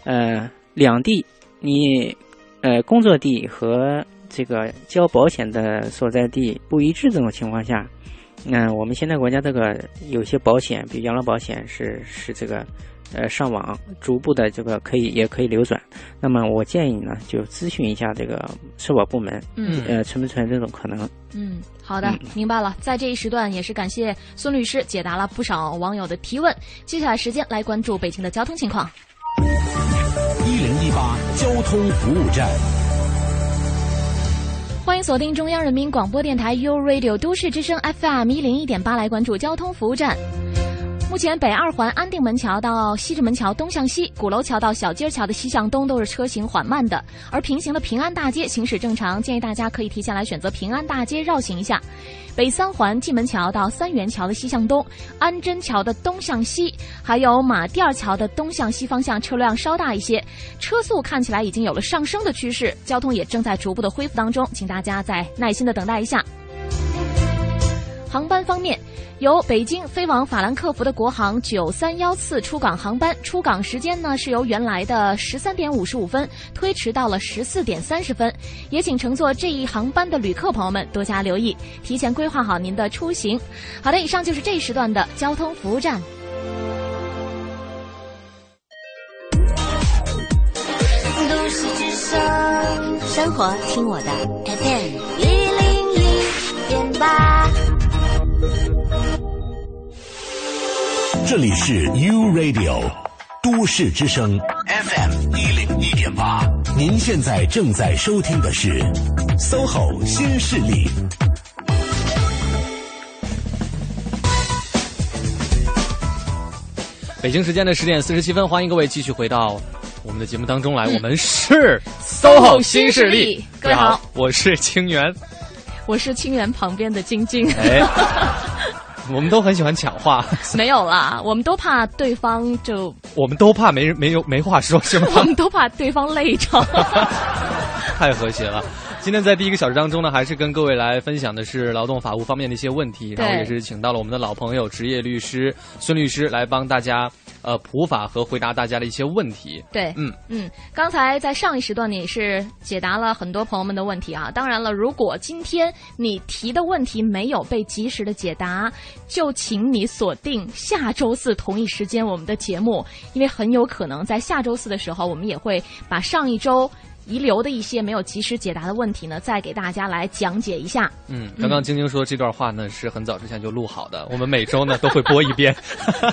呃，两地你呃工作地和。这个交保险的所在地不一致这种情况下，那我们现在国家这个有些保险，比如养老保险是是这个呃上网逐步的这个可以也可以流转。那么我建议呢，就咨询一下这个社保部门，嗯，呃存不存在这种可能？嗯，好的，明白了。在这一时段也是感谢孙律师解答了不少网友的提问。接下来时间来关注北京的交通情况。一零一八交通服务站。欢迎锁定中央人民广播电台 u Radio 都市之声 FM 一零一点八，来关注交通服务站。目前北二环安定门桥到西直门桥东向西，鼓楼桥到小街桥的西向东都是车行缓慢的，而平行的平安大街行驶正常，建议大家可以提前来选择平安大街绕行一下。北三环蓟门桥到三元桥的西向东，安贞桥的东向西，还有马甸桥的东向西方向车辆稍大一些，车速看起来已经有了上升的趋势，交通也正在逐步的恢复当中，请大家再耐心的等待一下。航班方面，由北京飞往法兰克福的国航九三幺次出港航班，出港时间呢是由原来的十三点五十五分推迟到了十四点三十分，也请乘坐这一航班的旅客朋友们多加留意，提前规划好您的出行。好的，以上就是这一时段的交通服务站。都市之声，生活听我的 FM 一零一点八。这里是 U Radio 都市之声 FM 一零一点八，您现在正在收听的是 SOHO 新势力。北京时间的十点四十七分，欢迎各位继续回到我们的节目当中来。我们是 SOHO 新势力，各位好，我是清源，我是清源旁边的晶晶。哎。我们都很喜欢抢话，没有啦，我们都怕对方就，我们都怕没人没有没话说，是吗？我们都怕对方累着，太和谐了。今天在第一个小时当中呢，还是跟各位来分享的是劳动法务方面的一些问题，然后也是请到了我们的老朋友职业律师孙律师来帮大家呃普法和回答大家的一些问题。对，嗯嗯，刚才在上一时段呢也是解答了很多朋友们的问题啊。当然了，如果今天你提的问题没有被及时的解答，就请你锁定下周四同一时间我们的节目，因为很有可能在下周四的时候，我们也会把上一周。遗留的一些没有及时解答的问题呢，再给大家来讲解一下。嗯，刚刚晶晶说这段话呢是很早之前就录好的，我们每周呢都会播一遍。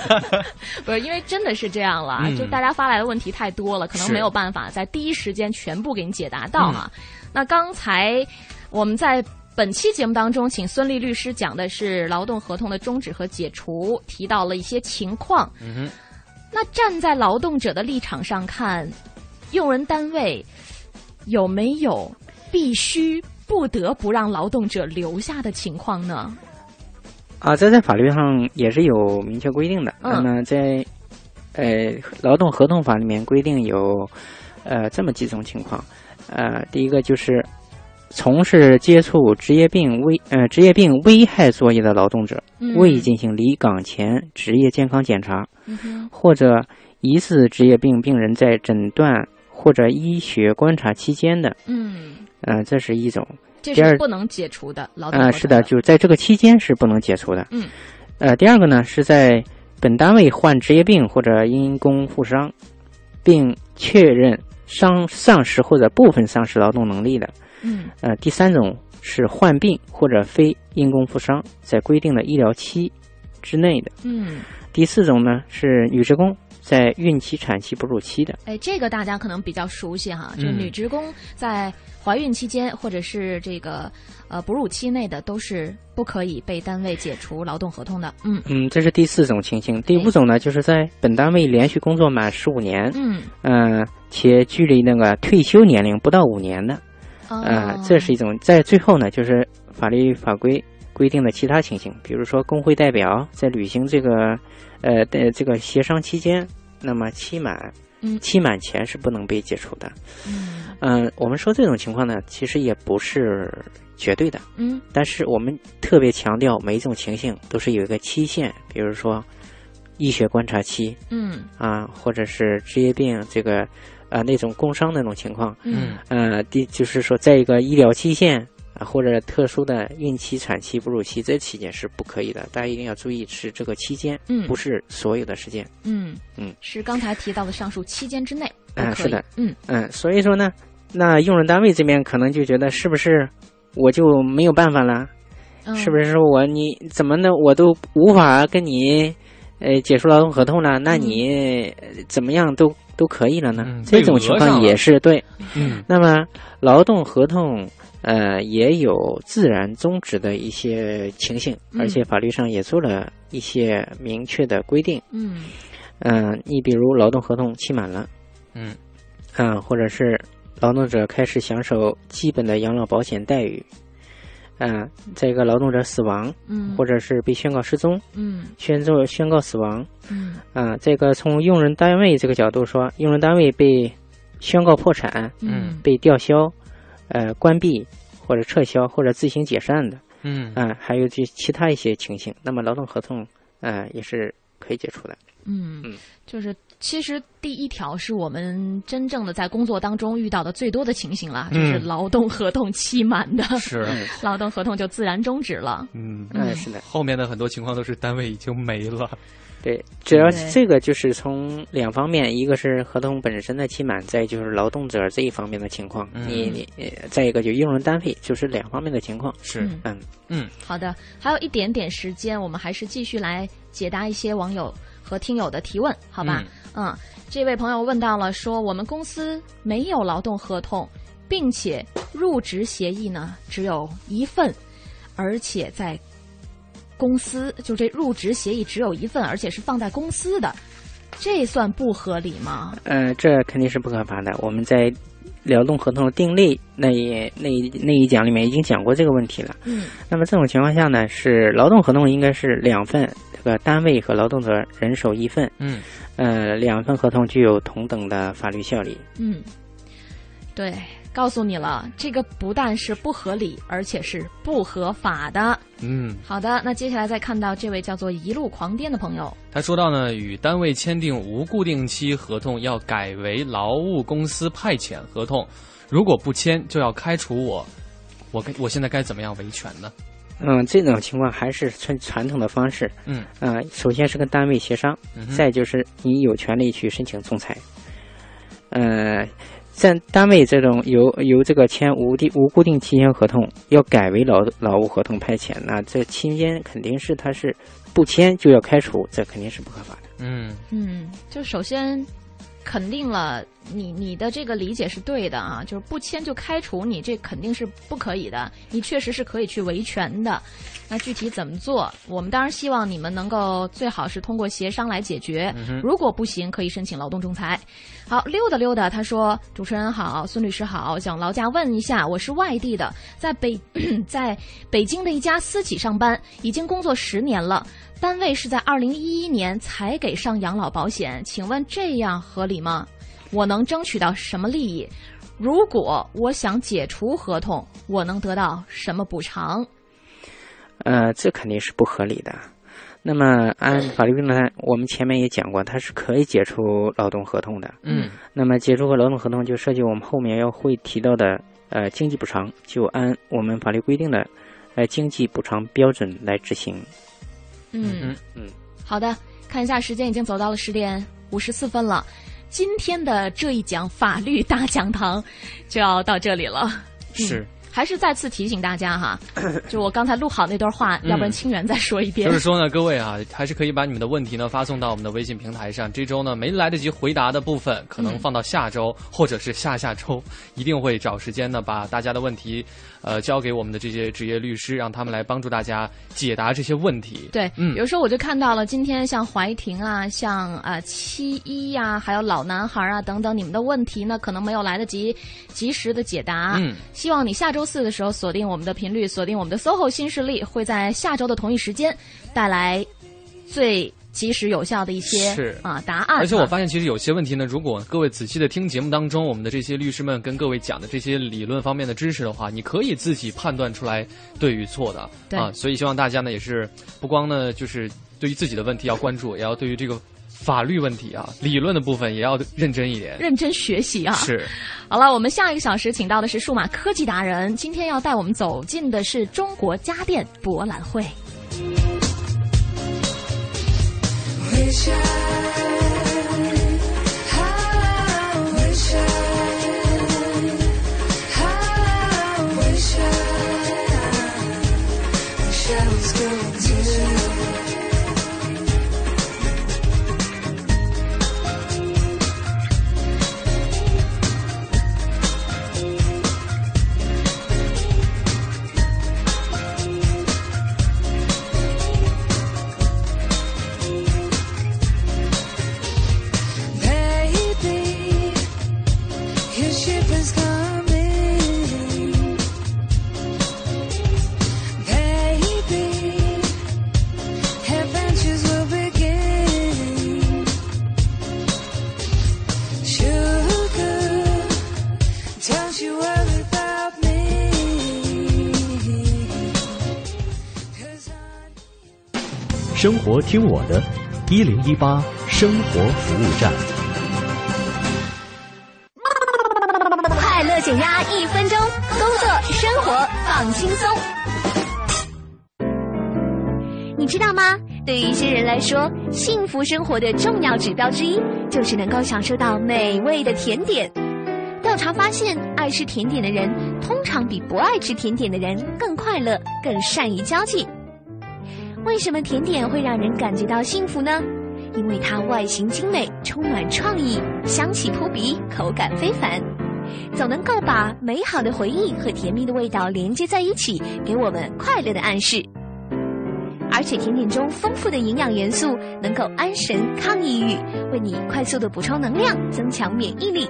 不是因为真的是这样了，嗯就大家发来的问题太多了，可能没有办法在第一时间全部给你解答到哈。那刚才我们在本期节目当中，请孙俪律师讲的是劳动合同的终止和解除，提到了一些情况。嗯哼，那站在劳动者的立场上看，用人单位有没有必须不得不让劳动者留下的情况呢？啊，这在法律上也是有明确规定的。嗯那么在呃劳动合同法里面规定有呃这么几种情况。呃，第一个就是从事接触职业病危呃职业病危害作业的劳动者，嗯未进行离岗前职业健康检查，嗯或者疑似职业病病人在诊断或者医学观察期间的，嗯，呃，这是一种。这是不能解除的劳动啊、是的，就是在这个期间是不能解除的。嗯，呃，第二个呢是在本单位患职业病或者因公负伤，并确认伤丧失或者部分丧失劳动能力的。嗯呃，第三种是患病或者非因公负伤，在规定的医疗期之内的。嗯，第四种呢是女职工在孕期、产期、哺乳期的。哎，这个大家可能比较熟悉哈，就女职工在怀孕期间或者是这个呃哺乳期内的，都是不可以被单位解除劳动合同的。嗯嗯，这是第四种情形。第五种呢，就是在本单位连续工作满十五年，嗯，呃，且距离那个退休年龄不到五年的，呃哦，这是一种。在最后呢，就是法律法规规定的其他情形，比如说工会代表在履行这个呃的这个协商期间，那么期满，嗯期满前是不能被解除的。嗯嗯、我们说这种情况呢，其实也不是绝对的，嗯但是我们特别强调每一种情形都是有一个期限，比如说医学观察期嗯啊，或者是职业病这个呃那种工伤那种情况，嗯呃，第就是说在一个医疗期限啊或者特殊的孕期、产期、哺乳期这期间是不可以的，大家一定要注意是这个期间，嗯不是所有的时间，嗯嗯，是刚才提到的上述期间之内都啊、可以。是的，嗯嗯，所以说呢，那用人单位这边可能就觉得是不是我就没有办法了？嗯是不是说我你怎么的我都无法跟你呃解除劳动合同了？那你、呃怎么样都都可以了呢？这种情况也是对。嗯，那么劳动合同呃也有自然终止的一些情形，嗯。而且法律上也做了一些明确的规定。嗯。嗯、你比如劳动合同期满了，嗯。啊、或者是劳动者开始享受基本的养老保险待遇，嗯、再一个劳动者死亡，嗯。或者是被宣告失踪，嗯。宣告宣告死亡，嗯。啊、这个从用人单位这个角度说，用人单位被宣告破产，嗯。被吊销，呃，关闭或者撤销或者自行解散的，嗯啊、还有这其他一些情形，那么劳动合同，呃，也是可以解除的。嗯嗯，就是其实第一条是我们真正的在工作当中遇到的最多的情形了，就是嗯劳动合同期满的，是劳动合同就自然终止了。嗯嗯是的后面的很多情况都是单位已经没了。对，主要对这个就是从两方面，一个是合同本身的期满，再就是劳动者这一方面的情况。嗯你你呃再一个就用人单位，就是两方面的情况。是嗯嗯嗯，好的，还有一点点时间，我们还是继续来解答一些网友和听友的提问，好吧？嗯这位朋友问到了，说我们公司没有劳动合同，并且入职协议呢只有一份，而且在公司就这入职协议只有一份，而且是放在公司的，这算不合理吗？呃，这肯定是不合法的。我们在劳动合同订立那一那一那一讲里面已经讲过这个问题了。嗯那么这种情况下呢，是劳动合同应该是两份，这个单位和劳动者人手一份。嗯，呃，两份合同具有同等的法律效力。嗯，对，告诉你了，这个不但是不合理，而且是不合法的。嗯，好的，那接下来再看到这位叫做一路狂颠的朋友，他说到呢，与单位签订无固定期合同要改为劳务公司派遣合同，如果不签就要开除我，我该我现在该怎么样维权呢？嗯，这种情况还是传传统的方式。嗯，呃，首先是跟单位协商，嗯再就是你有权利去申请仲裁。呃，在单位这种由由这个签无定无固定期限合同，要改为劳劳务合同派遣，那这期间肯定是他是不签就要开除，这肯定是不合法的。嗯嗯，就首先肯定了你你的这个理解是对的啊，就是不签就开除你，这肯定是不可以的。你确实是可以去维权的。那具体怎么做？我们当然希望你们能够最好是通过协商来解决。嗯如果不行，可以申请劳动仲裁。好，溜达溜达，他说：“主持人好，孙律师好，想劳驾问一下，我是外地的，在北 在北京的一家私企上班，已经工作十年了，单位是在二零一一年才给上养老保险，请问这样合理吗？我能争取到什么利益？如果我想解除合同，我能得到什么补偿？”呃，这肯定是不合理的。那么按法律规定呢，我们前面也讲过，它是可以解除劳动合同的。嗯。那么解除和劳动合同就涉及我们后面要会提到的呃经济补偿，就按我们法律规定的呃经济补偿标准来执行。嗯嗯，好的，看一下时间已经走到了十点五十四分了，今天的这一讲法律大讲堂就要到这里了。是。还是再次提醒大家哈，就我刚才录好那段话，嗯要不然清源再说一遍。就是说呢，各位啊，还是可以把你们的问题呢发送到我们的微信平台上。这周呢没来得及回答的部分，可能放到下周、嗯、或者是下下周，一定会找时间呢把大家的问题，呃，交给我们的这些职业律师，让他们来帮助大家解答这些问题。对，嗯，比如说我就看到了今天像怀婷啊，像啊七一呀，还有老男孩啊等等，你们的问题呢可能没有来得及及时的解答。嗯，希望你下周四的时候锁定。我们的频率锁定我们的 SOHO 新势力，会在下周的同一时间带来最及时有效的一些是啊答案。而且我发现，其实有些问题呢，如果各位仔细的听节目当中，我们的这些律师们跟各位讲的这些理论方面的知识的话，你可以自己判断出来对与错的啊。所以希望大家呢，也是不光呢，就是对于自己的问题要关注，也要对于这个。法律问题啊，理论的部分也要认真一点，认真学习啊。是，好了，我们下一个小时请到的是数码科技达人，今天要带我们走进的是中国家电博览会。生活听我的，一零一八生活服务站。快乐减压一分钟，工作生活放轻松。你知道吗？对于一些人来说，幸福生活的重要指标之一，就是能够享受到美味的甜点。调查发现，爱吃甜点的人，通常比不爱吃甜点的人更快乐，更善于交际。为什么甜点会让人感觉到幸福呢？因为它外形精美，充满创意，香气扑鼻，口感非凡，总能够把美好的回忆和甜蜜的味道连接在一起，给我们快乐的暗示。而且甜点中丰富的营养元素能够安神抗抑郁，为你快速的补充能量，增强免疫力。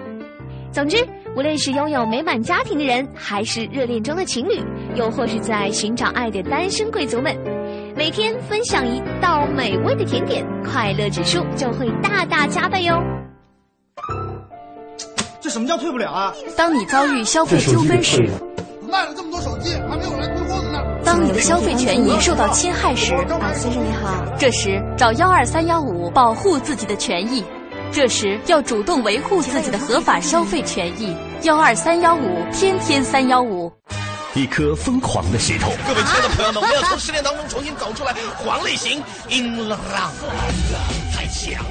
总之，无论是拥有美满家庭的人，还是热恋中的情侣，又或是在寻找爱的单身贵族们。每天分享一道美味的甜点，快乐指数就会大大加倍哟。这什么叫退不了啊？当你遭遇消费纠纷时，卖了这么多手机，还没有人退货的呢。当你的消费权益受到侵害时，啊，先生你好，这时找幺二三幺五保护自己的权益。这时要主动维护自己的合法消费权益。幺二三幺五，天天三幺五。一颗疯狂的石头。各位亲爱的朋友们，我们要从失恋当中重新走出来，黄类型，音浪太强。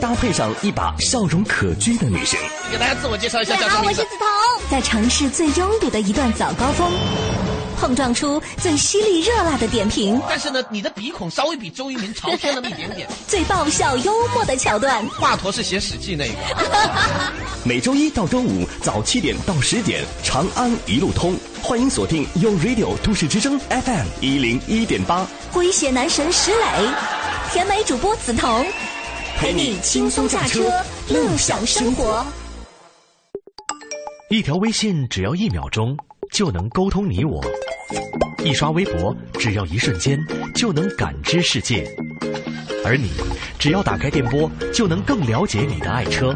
搭配上一把笑容可掬的女神，给大家自我介绍一下，大家好，我是子彤。在城市最拥堵的一段早高峰，碰撞出最犀利热辣的点评。但是呢，你的鼻孔稍微比周渝民朝天那么一点点。最爆笑幽默的桥段，华佗是写《史记》那个。每周一到周五早七点到十点，长安一路通，欢迎锁定 u Radio 都市之声 FM 一零一点八。诙谐男神石磊，甜美主播梓潼。陪你轻松驾车，乐享生活。一条微信只要一秒钟就能沟通你我，一刷微博只要一瞬间就能感知世界，而你只要打开电波就能更了解你的爱车。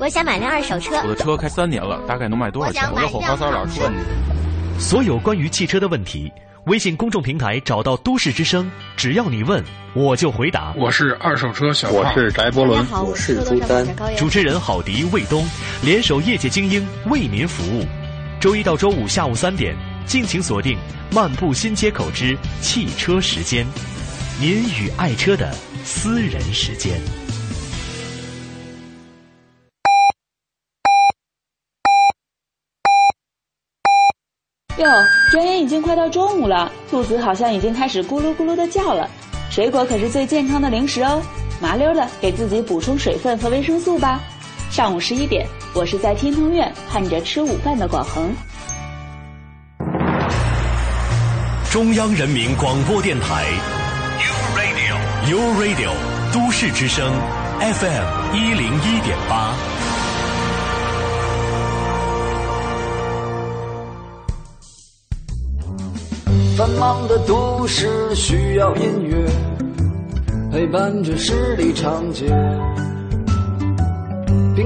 我想买辆二手车，我的车开三年了，大概能卖多少钱？我的火花塞哪出问题？所有关于汽车的问题。微信公众平台找到都市之声，只要你问，我就回答。我是二手车小胖，我是翟伯伦，我是朱丹。主持人郝迪、卫东联手业界精英为民服务。周一到周五下午三点，敬请锁定《漫步新街口之汽车时间》，您与爱车的私人时间。哟，转眼已经快到中午了，兔子好像已经开始咕噜咕噜的叫了。水果可是最健康的零食哦，麻溜的给自己补充水分和维生素吧。上午十一点，我是在天通苑盼着吃午饭的广恒。中央人民广播电台，U Radio，U Radio，都市之声，FM 一零一点八。繁忙的都市需要音乐陪伴着十里长街，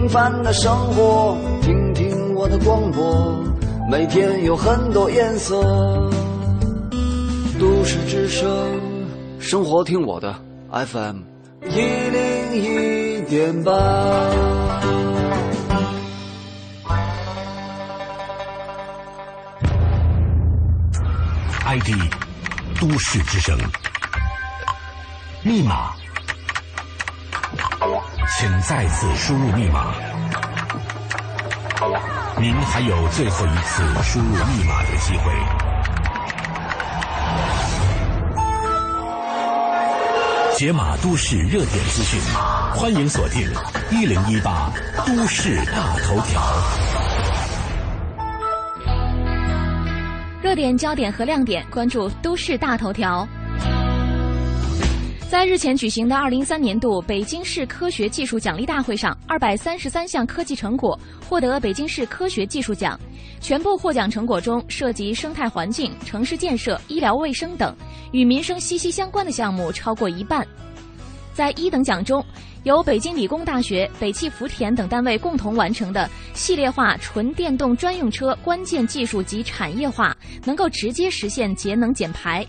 平凡的生活，听听我的广播，每天有很多颜色。都市之声，生活听我的 FM 一零一点八。ID，都市之声。密码，请再次输入密码。您还有最后一次输入密码的机会。解码都市热点资讯，欢迎锁定一零一八都市大头条。热点焦点和亮点，关注都市大头条。在日前举行的二零一三年度北京市科学技术奖励大会上，二百三十三项科技成果获得北京市科学技术奖。全部获奖成果中，涉及生态环境、城市建设、医疗卫生等与民生息息相关的项目超过一半。在一等奖中，由北京理工大学、北汽福田等单位共同完成的系列化纯电动专用车关键技术及产业化，能够直接实现节能减排。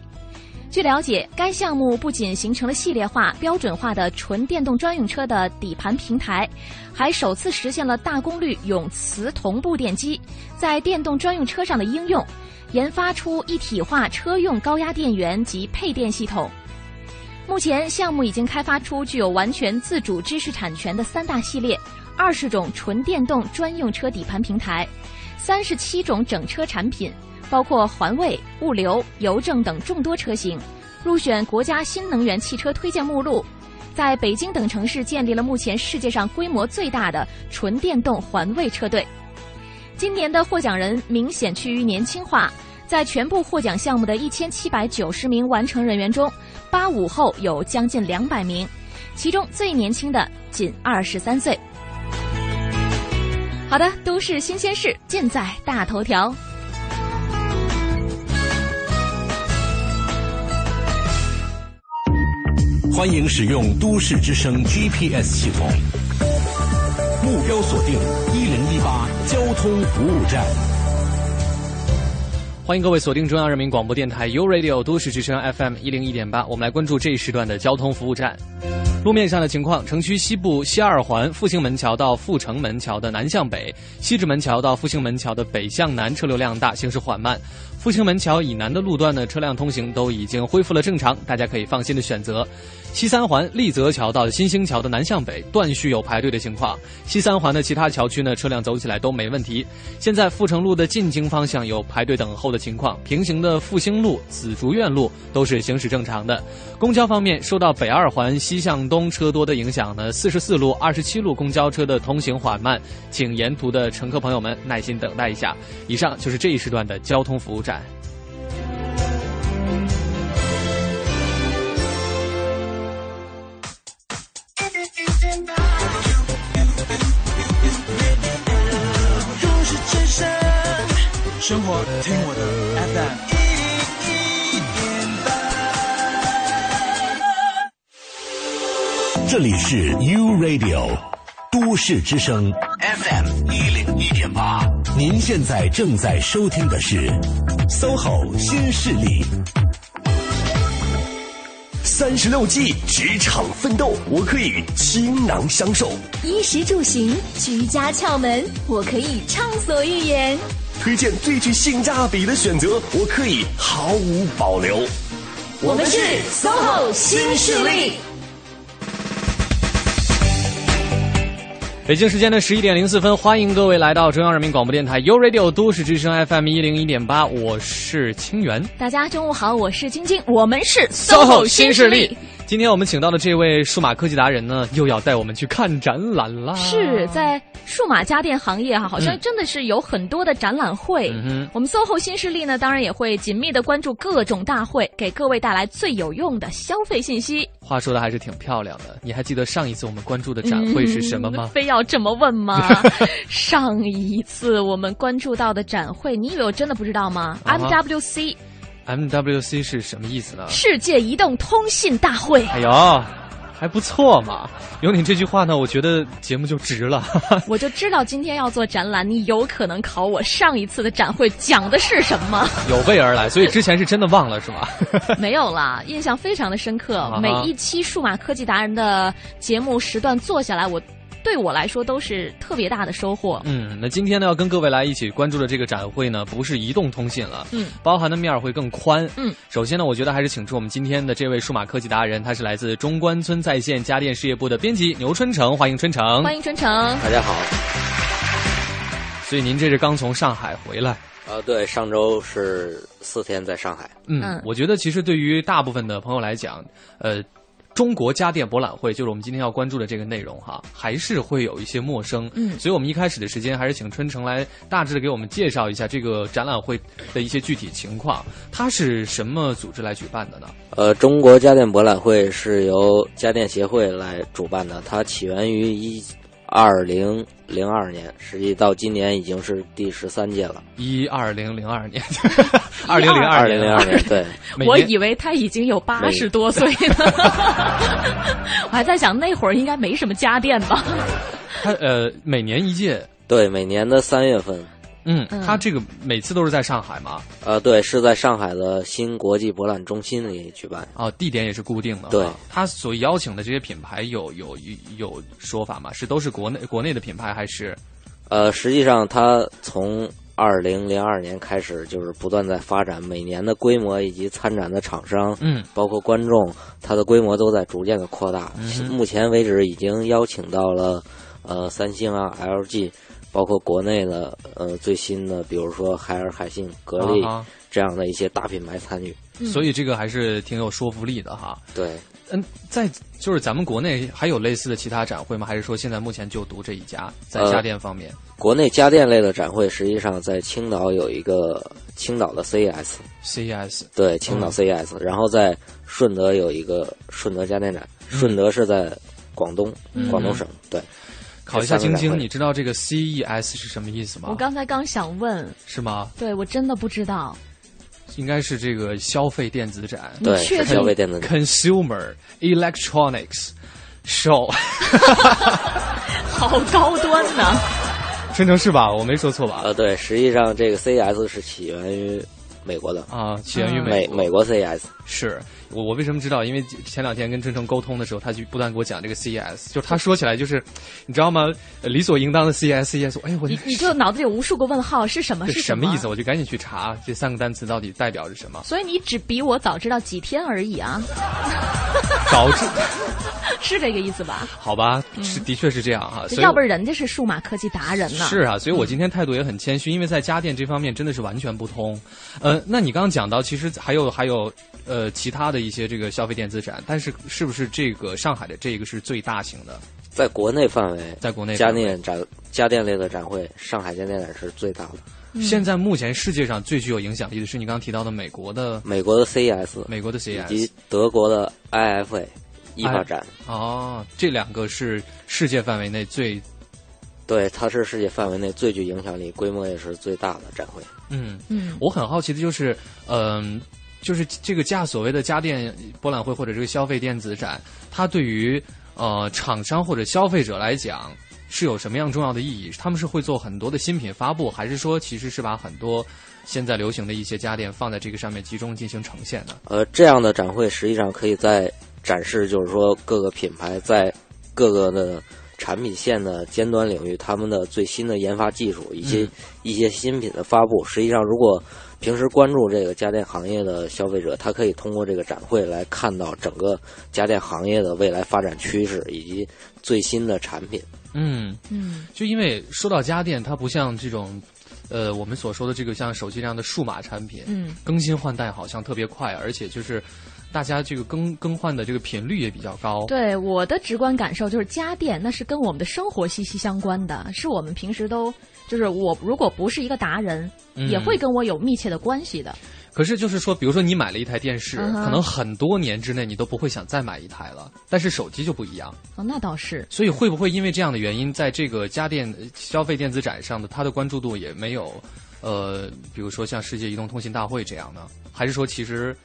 据了解，该项目不仅形成了系列化标准化的纯电动专用车的底盘平台，还首次实现了大功率永磁同步电机在电动专用车上的应用，研发出一体化车用高压电源及配电系统。目前，项目已经开发出具有完全自主知识产权的三大系列、二十种纯电动专用车底盘平台、三十七种整车产品，包括环卫、物流、邮政等众多车型，入选国家新能源汽车推荐目录，在北京等城市建立了目前世界上规模最大的纯电动环卫车队。今年的获奖人明显趋于年轻化。在全部获奖项目的一千七百九十名完成人员中，八五后有将近两百名，其中最年轻的仅二十三岁。好的，都市新鲜事尽在大头条。欢迎使用都市之声 GPS 系统，目标锁定一零一八交通服务站。欢迎各位锁定中央人民广播电台 u Radio 都市之声 FM 一零一点八，我们来关注这一时段的交通服务站。路面上的情况：城区西部西二环复兴门桥到阜成门桥的南向北，西直门桥到复兴门桥的北向南车流量大，行驶缓慢；复兴门桥以南的路段呢，车辆通行都已经恢复了正常，大家可以放心的选择。西三环立泽桥到新兴桥的南向北断续有排队的情况，西三环的其他桥区呢，车辆走起来都没问题。现在阜成路的进京方向有排队等候的情况，平行的复兴路、紫竹院路都是行驶正常的。公交方面，受到北二环西向东车多的影响呢，四十四路、二十七路公交车的通行缓慢，请沿途的乘客朋友们耐心等待一下。以上就是这一时段的交通服务站。生活听我的 FM 这里是 U Radio 都市之声 FM 一零一点八，您现在正在收听的是 SOHO 新势力。三十六计，职场奋斗，我可以倾囊相授；衣食住行，居家窍门，我可以畅所欲言。推荐最具性价比的选择，我可以毫无保留。我们是 SOHO 新势力。北京时间的十一点零四分，欢迎各位来到中央人民广播电台 u Radio 都市之声 FM 一零一点八，我是清源。大家中午好，我是晶晶，我们是 SOHO 新势力力。。今天我们请到的这位数码科技达人呢，又要带我们去看展览啦。是在数码家电行业哈，好像嗯真的是有很多的展览会。嗯我们 SOHO 新势力呢，当然也会紧密的关注各种大会，给各位带来最有用的消费信息。话说的还是挺漂亮的。你还记得上一次我们关注的展会是什么吗？嗯非要这么问吗？上一次我们关注到的展会，你以为我真的不知道吗、啊 m 哈 w c MWC 是什么意思呢？世界移动通信大会。哎呦，还不错嘛。有你这句话呢，我觉得节目就值了。我就知道今天要做展览，你有可能考我上一次的展会讲的是什么。有备而来，所以之前是真的忘了是吗？没有啦，印象非常的深刻。每一期数码科技达人的节目时段做下来，我对我来说都是特别大的收获。嗯，那今天呢，要跟各位来一起关注的这个展会呢，不是移动通信了，嗯，包含的面儿会更宽。嗯，首先呢，我觉得还是请出我们今天的这位数码科技达人，他是来自中关村在线家电事业部的编辑牛春成，欢迎春成。欢迎春成。大家好，所以您这是刚从上海回来。呃，对，上周是四天在上海。嗯，嗯我觉得其实对于大部分的朋友来讲，呃，中国家电博览会就是我们今天要关注的这个内容哈，还是会有一些陌生。嗯所以我们一开始的时间还是请春城来大致的给我们介绍一下这个展览会的一些具体情况。它是什么组织来举办的呢？呃，中国家电博览会是由家电协会来主办的，它起源于一二零零二年，实际到今年已经是第十三届了。一二零零二年，二零零二二零零二年，对，我以为他已经有八十多岁了，我还在想那会儿应该没什么家电吧。他呃每年一届。对，每年的三月份，嗯，嗯它这个每次都是在上海嘛？呃，对，是在上海的新国际博览中心里举办。哦，地点也是固定的。对，它所邀请的这些品牌有有有有说法吗？是都是国内国内的品牌还是？呃，实际上它从二零零二年开始，就是不断在发展，每年的规模以及参展的厂商，嗯，包括观众，它的规模都在逐渐的扩大。嗯目前为止，已经邀请到了呃三星啊、LG，包括国内的呃最新的，比如说海尔、海信、格力、啊这样的一些大品牌参与。所以这个还是挺有说服力的哈。对，嗯，在就是咱们国内还有类似的其他展会吗？还是说现在目前就独这一家在呃家电方面？国内家电类的展会，实际上在青岛有一个青岛的 CES。CES 对，青岛嗯 CES，、然后在顺德有一个顺德家电展，顺德是在广东，嗯广东省。对，考一下晶晶，你知道这个 CES 是什么意思吗？我刚才刚想问，是吗？对我真的不知道。应该是这个消费电子展，对你确定消费电子展 Consumer Electronics Show，好高端呢！春成是吧？我没说错吧？呃，对，实际上这个 CES 是起源于美国的啊，起源于。美美国 CES 是我我为什么知道？因为前两天跟郑成沟通的时候，他就不断给我讲这个 CES，就他说起来就是，你知道吗？理所应当的 CES CES，哎，我你你就脑子里有无数个问号，是什么？是什么意思？我就赶紧去查这三个单词到底代表着什么。所以你只比我早知道几天而已啊！早知 是这个意思吧？好吧，是的确是这样哈。要不然人家是数码科技达人呢。是啊，所以我今天态度也很谦虚，因为在家电这方面真的是完全不通。呃，那你刚刚讲到，其实还有还有呃其他的一些这个消费电子展，但是是不是这个上海的这个是最大型的？在国内范围，在国内家电展家电类的展会，上海家电展是最大的。嗯、现在目前世界上最具有影响力的是你刚刚提到的美国的美国的 CES，美国的 CES 以及德国的 IFA 一发展。哦，这两个是世界范围内最，对，它是世界范围内最具影响力、规模也是最大的展会。嗯嗯，我很好奇的就是，嗯、呃，就是这个家所谓的家电博览会或者这个消费电子展，它对于呃厂商或者消费者来讲。是有什么样重要的意义？他们是会做很多的新品发布，还是说其实是把很多现在流行的一些家电放在这个上面集中进行呈现呢？呃，这样的展会实际上可以在展示，就是说各个品牌在各个的产品线的尖端领域，他们的最新的研发技术以及一些新品的发布。实际上，如果平时关注这个家电行业的消费者，他可以通过这个展会来看到整个家电行业的未来发展趋势以及最新的产品。嗯嗯，就因为说到家电，它不像这种，呃，我们所说的这个像手机这样的数码产品，嗯，更新换代好像特别快，而且就是大家这个更更换的这个频率也比较高。对我的直观感受就是，家电那是跟我们的生活息息相关的，是我们平时都就是我如果不是一个达人，嗯、也会跟我有密切的关系的。可是就是说，比如说你买了一台电视，嗯、可能很多年之内你都不会想再买一台了。但是手机就不一样。哦，那倒是。所以会不会因为这样的原因，在这个家电消费电子展上的它的关注度也没有，呃，比如说像世界移动通信大会这样呢？还是说其实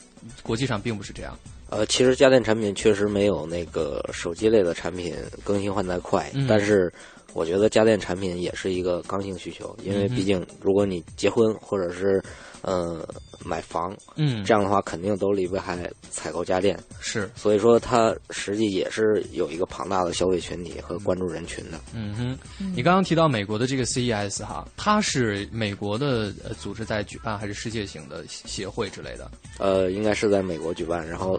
国际上并不是这样？呃，其实家电产品确实没有那个手机类的产品更新换代快，嗯、但是我觉得家电产品也是一个刚性需求，因为毕竟如果你结婚或者是呃买房，嗯，这样的话肯定都离不开采购家电，是，所以说它实际也是有一个庞大的消费群体和关注人群的。嗯哼，你刚刚提到美国的这个 CES 哈，它是美国的呃组织在举办，还是世界型的协会之类的？呃，应该是在美国举办，然后。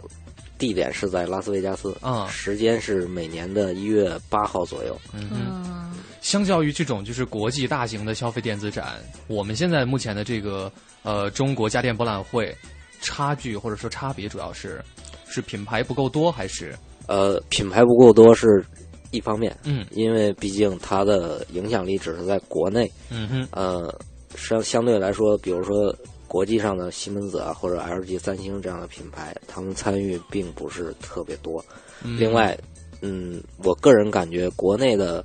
地点是在拉斯维加斯，啊、嗯，时间是每年的一月八号左右。嗯，相较于这种就是国际大型的消费电子展，我们现在目前的这个呃中国家电博览会，差距或者说差别主要是是品牌不够多，还是呃品牌不够多是一方面，嗯，因为毕竟它的影响力只是在国内，嗯哼，呃相相对来说，比如说。国际上的西门子啊，或者 LG、三星这样的品牌，他们参与并不是特别多。嗯、另外，嗯，我个人感觉国内的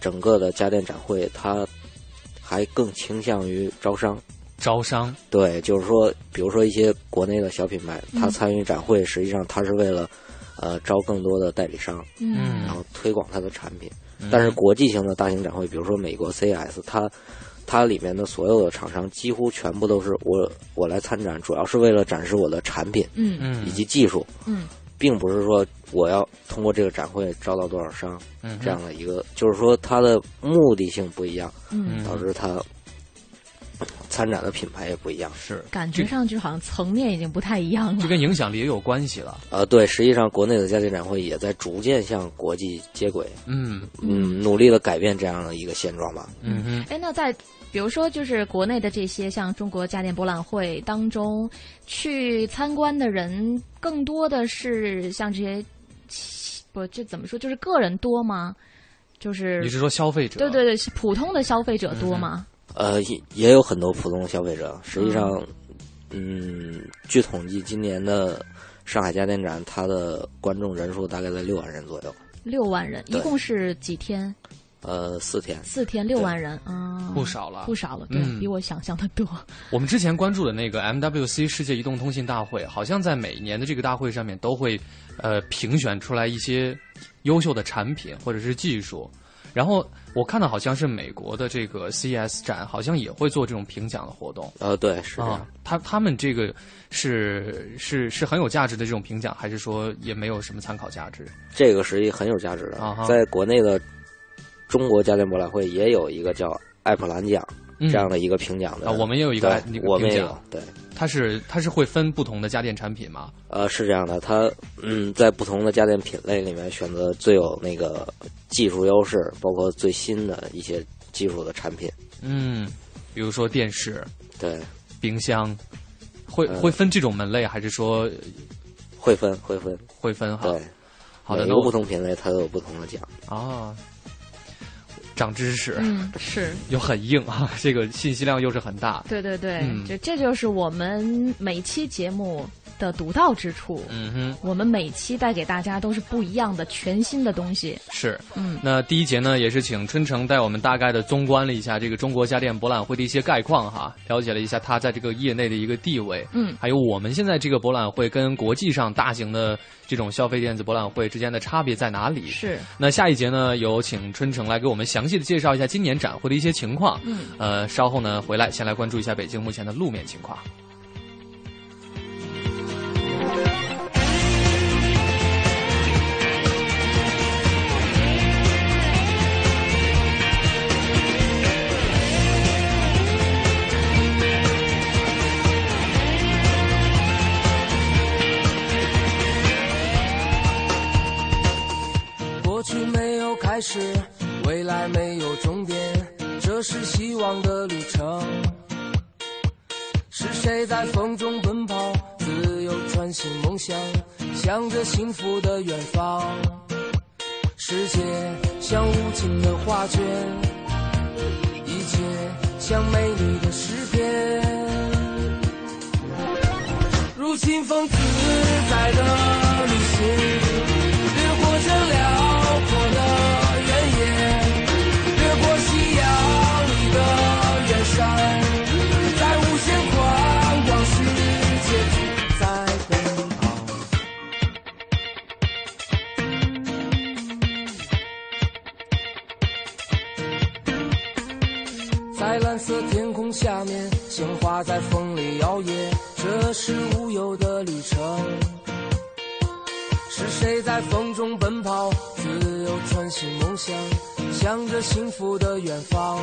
整个的家电展会，它还更倾向于招商。招商对，就是说，比如说一些国内的小品牌，它参与展会，实际上它是为了呃招更多的代理商，嗯，然后推广它的产品。嗯、但是国际型的大型展会，比如说美国 CES，它它里面的所有的厂商几乎全部都是我我来参展，主要是为了展示我的产品，嗯。嗯，以及技术，嗯，并不是说我要通过这个展会招到多少商，嗯，这样的一个，就是说它的目的性不一样，嗯，导致它参展的品牌也不一样，是感觉上就好像层面已经不太一样了，就跟影响力也有关系了。呃，对，实际上国内的家电展会也在逐渐向国际接轨，嗯嗯，努力的改变这样的一个现状吧，嗯哼，哎，那在。比如说，就是国内的这些像中国家电博览会当中，去参观的人更多的是像这些，不，这怎么说？就是个人多吗？就是你是说消费者？对对对，普通的消费者多吗？呃，也也有很多普通消费者。实际上，嗯，据统计，今年的上海家电展，它的观众人数大概在六万人左右。六万人，一共是几天？呃，四天，四天六万人啊，不少了，不少了，对、嗯，比我想象的多。我们之前关注的那个 MWC 世界移动通信大会，好像在每年的这个大会上面都会，呃，评选出来一些优秀的产品或者是技术，然后我看到好像是美国的这个 CES 展，好像也会做这种评奖的活动。呃，对，是这样啊，他他们这个是是是很有价值的这种评奖，还是说也没有什么参考价值？这个是一很有价值的。啊在国内的中国家电博览会也有一个叫艾普兰奖、嗯这样的一个评奖的。啊，我们也有一个我们也有，对。它是它是会分不同的家电产品吗？呃，是这样的，它嗯，在不同的家电品类里面选择最有那个技术优势，包括最新的一些技术的产品。嗯，比如说电视、对，冰箱，会呃会分这种门类，还是说会分会分会分哈？对，好的，那我每个不同品类它都有不同的奖。啊，长知识，嗯，是。又很硬啊，这个信息量又是很大。对对对，嗯这这就是我们每期节目的独到之处。嗯哼，我们每期带给大家都是不一样的、全新的东西。是，嗯那第一节呢，也是请春城带我们大概的纵观了一下这个中国家电博览会的一些概况哈，了解了一下它在这个业内的一个地位，嗯还有我们现在这个博览会跟国际上大型的这种消费电子博览会之间的差别在哪里？是。那下一节呢，有请春城来给我们详细的介绍一下今年展会的一些情况。嗯呃，稍后呢回来先来关注一下北京目前的路面情况。始，未来没有终点，这是希望的旅程。是谁在风中奔跑，自由穿行梦想，向着幸福的远方。世界像无尽的画卷，一切像美丽的诗篇。如清风自在的旅行，下面，鲜花在风里摇曳，这是无忧的旅程。是谁在风中奔跑，自由穿行梦想，向着幸福的远方。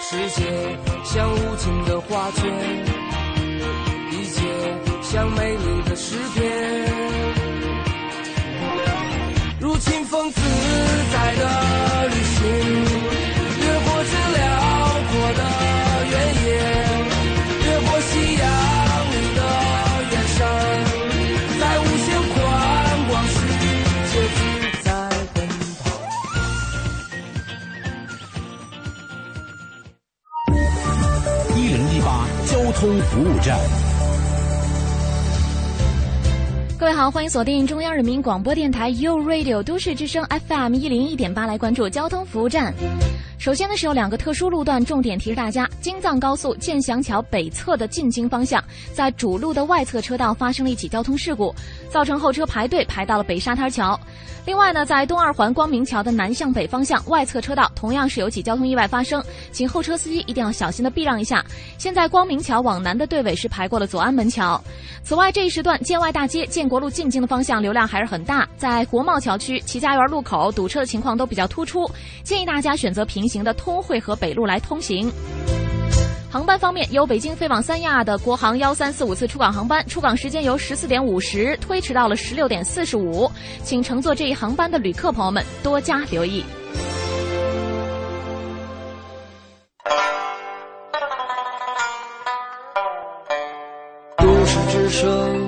世界像无尽的画卷，一切像美丽的诗篇。如清风自在的通服务站。各位好，欢迎锁定中央人民广播电台 u Radio 都市之声 FM 一零一点八，来关注交通服务站。首先呢是有两个特殊路段，重点提示大家：京藏高速建祥桥北侧的进京方向，在主路的外侧车道发生了一起交通事故，造成后车排队排到了北沙滩桥。另外呢，在东二环光明桥的南向北方向外侧车道同样是有起交通意外发生，请后车司机一定要小心的避让一下。现在光明桥往南的队尾是排过了左安门桥。此外，这一时段建外大街建国路进京的方向流量还是很大，在国贸桥区、齐家园路口堵车的情况都比较突出，建议大家选择平行的通惠河北路来通行。航班方面，由北京飞往三亚的国航幺三四五次出港航班，出港时间由十四点五十推迟到了十六点四十五，请乘坐这一航班的旅客朋友们多加留意。都市之声，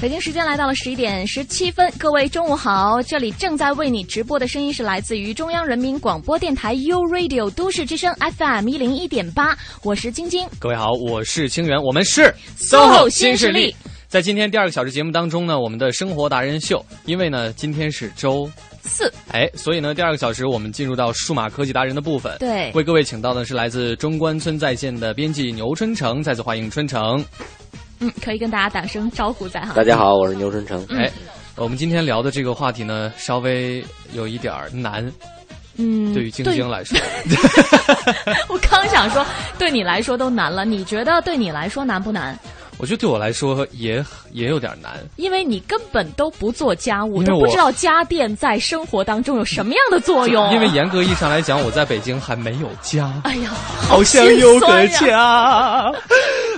北京时间来到了十一点十七分，各位中午好，这里正在为你直播的声音是来自于中央人民广播电台 U Radio 都市之声 FM 一零一点八，我是晶晶。各位好，我是清源，我们是 SOHO 新势力。在今天第二个小时节目当中呢，我们的生活达人秀，因为呢今天是周四，哎，所以呢第二个小时我们进入到数码科技达人的部分。对，为各位请到的是来自中关村在线的编辑牛春成，再次欢迎春成。嗯，可以跟大家打声招呼在哈。大家好，我是牛春成。哎，我们今天聊的这个话题呢，稍微有一点儿难。嗯，对于晶晶来说，我刚想说，对你来说都难了，你觉得对你来说难不难？我觉得对我来说也也有点难，因为你根本都不做家务，都不知道家电在生活当中有什么样的作用。因为严格意义上来讲，我在北京还没有家。哎呀，好像有个家。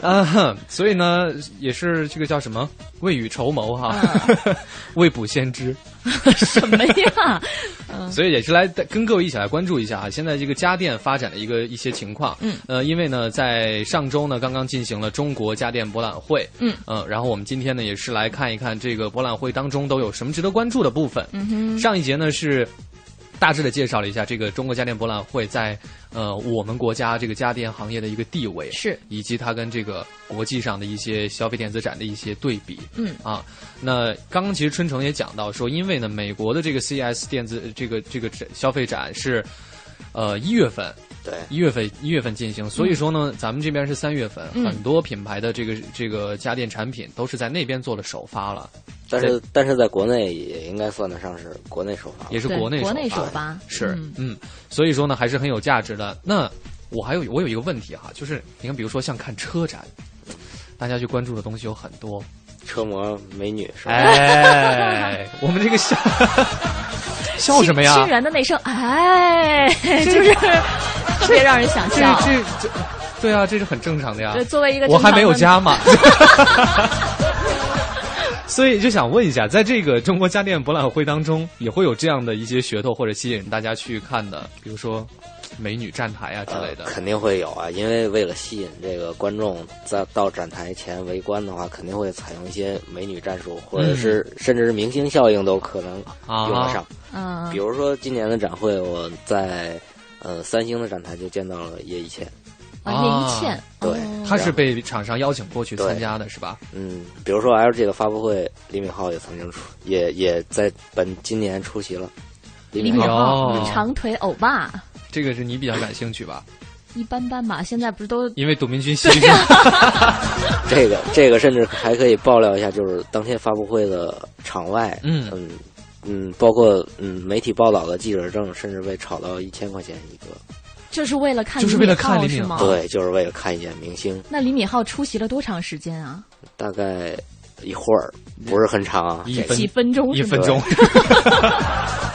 啊，哈所以呢，也是这个叫什么未雨绸缪哈，未卜先知。什么呀？嗯所以也是来跟各位一起来关注一下啊，现在这个家电发展的一个一些情况。嗯，呃，因为呢，在上周呢，刚刚进行了中国家电博览会。嗯呃，然后我们今天呢，也是来看一看这个博览会当中都有什么值得关注的部分。嗯哼上一节呢是。大致的介绍了一下这个中国家电博览会在呃我们国家这个家电行业的一个地位，是以及它跟这个国际上的一些消费电子展的一些对比。嗯啊，那刚刚其实春城也讲到说，因为呢美国的这个 CES 电子这个这个展消费展是呃一月份。对，一月份一月份进行，所以说呢，咱们这边是三月份，嗯。很多品牌的这个这个家电产品都是在那边做了首发了。但是但是在国内也应该算得上是国内首发，也是国内国内首首发。是嗯。嗯，所以说呢还是很有价值的。那我还有我有一个问题哈，就是你看，比如说像看车展，大家去关注的东西有很多，车模美女是吧？哎，我们这个笑笑什么呀？清源的那声哎，就是特别让人想这笑。这这，对啊，这是很正常的呀。对作为一个我还没有家嘛。所以就想问一下，在这个中国家电博览会当中，也会有这样的一些噱头或者吸引大家去看的，比如说美女站台啊之类的。肯定会有啊，因为为了吸引这个观众在到展台前围观的话，肯定会采用一些美女战术，或者是甚至是明星效应都可能用得上。嗯比如说今年的展会，我在呃三星的展台就见到了叶一茜。啊，叶一茜，对，他是被厂商邀请过去参加的，是吧？嗯，比如说 LG 的发布会，李敏镐也曾经出，也也在本今年出席了。李敏镐长腿欧巴，这个是你比较感兴趣吧？一般般吧。现在不是都因为董明君牺对牲。这个这个甚至还可以爆料一下，就是当天发布会的场外，嗯嗯嗯，包括嗯媒体报道的记者证，甚至被炒到一千块钱一个。就是为了看就是为了看李敏镐是吗？对，就是为了看一眼明星，那李敏镐出席了多长时间啊？大概一会儿，不是很长啊，一分几分钟一分钟。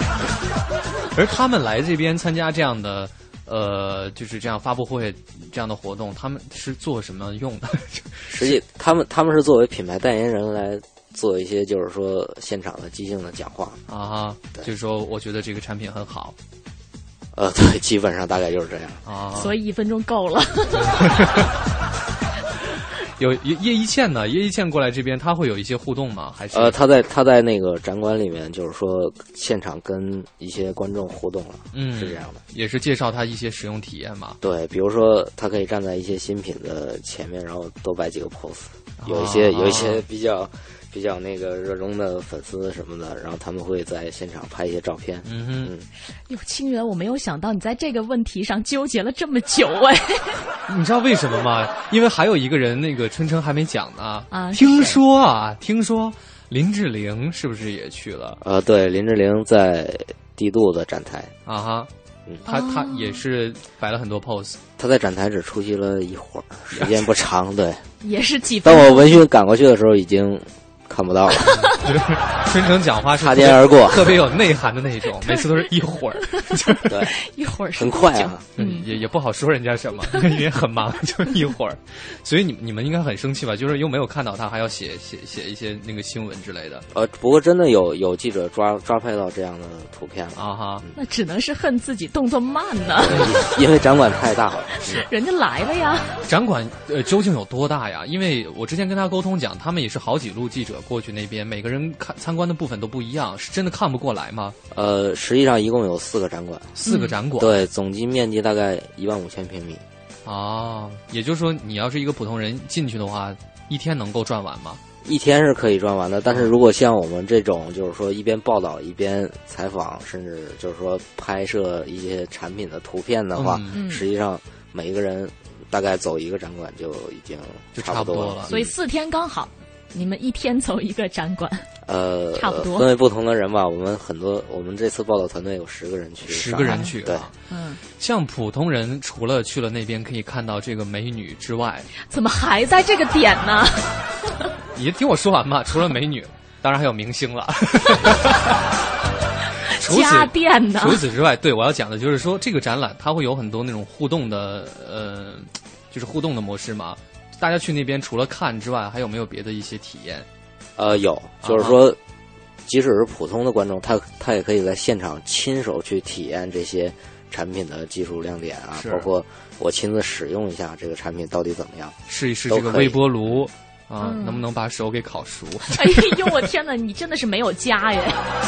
而他们来这边参加这样的，呃，就是这样发布会这样的活动，他们是做什么用的？实际他们他们是作为品牌代言人来做一些，就是说现场的即兴的讲话。啊，就是说，我觉得这个产品很好呃，对，基本上大概就是这样。啊。所以一分钟够了。有叶叶一茜呢？叶一茜过来这边，他会有一些互动吗？还是呃，他在他在那个展馆里面，就是说现场跟一些观众互动了，嗯是这样的。也是介绍他一些使用体验嘛？对，比如说他可以站在一些新品的前面，然后多摆几个 pose。有一些啊有一些比较比较那个热衷的粉丝什么的，然后他们会在现场拍一些照片。嗯哼，哟，清源，我没有想到你在这个问题上纠结了这么久哎。你知道为什么吗？因为还有一个人，那个春春还没讲呢。啊听说啊，听说林志玲是不是也去了呃，对，林志玲在帝都的展台，啊？哈，嗯，她她哦也是摆了很多 pose。她在展台只出席了一会儿，时 间不长。对，也是几分。当我闻讯赶过去的时候，已经看不到了。春城讲话是擦肩而过特别有内涵的那种，每次都是一会儿，对，一会儿很快啊。嗯，也也不好说人家什么，因为很忙，就一会儿。所以你你们应该很生气吧？就是又没有看到他，还要写写写一些那个新闻之类的呃，不过真的有有记者抓抓拍到这样的图片了，啊哈。那只能是恨自己动作慢呢。因为展馆太大了。人家来了呀。展馆呃究竟有多大呀？因为我之前跟他沟通讲，他们也是好几路记者过去那边，每个人看参观的部分都不一样，是真的看不过来吗？呃，实际上一共有四个展馆，四个展馆，对，总计面积大概一万五千平米。哦，也就是说，你要是一个普通人进去的话，一天能够转完吗？一天是可以转完的，但是如果像我们这种，就是说一边报道一边采访，甚至就是说拍摄一些产品的图片的话，嗯实际上每一个人大概走一个展馆就已经就差不多了。所以四天刚好，你们一天走一个展馆。呃，差不多分为不同的人吧。我们很多，我们这次报道团队有十个人去，十个人去对，啊。嗯，像普通人除了去了那边可以看到这个美女之外，怎么还在这个点呢？你听我说完嘛。除了美女，当然还有明星了。除此家电呢？除此之外，对我要讲的就是说，这个展览它会有很多那种互动的，呃，就是互动的模式嘛。大家去那边除了看之外，还有没有别的一些体验？呃，有，就是说，即使是普通的观众，他他也可以在现场亲手去体验这些产品的技术亮点啊，包括我亲自使用一下这个产品到底怎么样，试一试这个微波炉啊，嗯能不能把手给烤熟？哎呦，我天哪，你真的是没有家耶！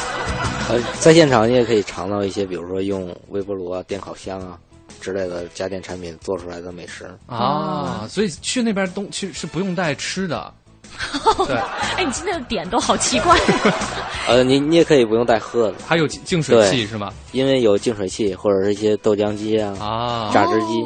呃，在现场你也可以尝到一些，比如说用微波炉啊、电烤箱啊之类的家电产品做出来的美食。啊，所以去那边东去是不用带吃的。对，哎，你今天的点都好奇怪。呃，你你也可以不用带喝的，还有净水器是吗？因为有净水器或者是一些豆浆机啊、啊榨汁机。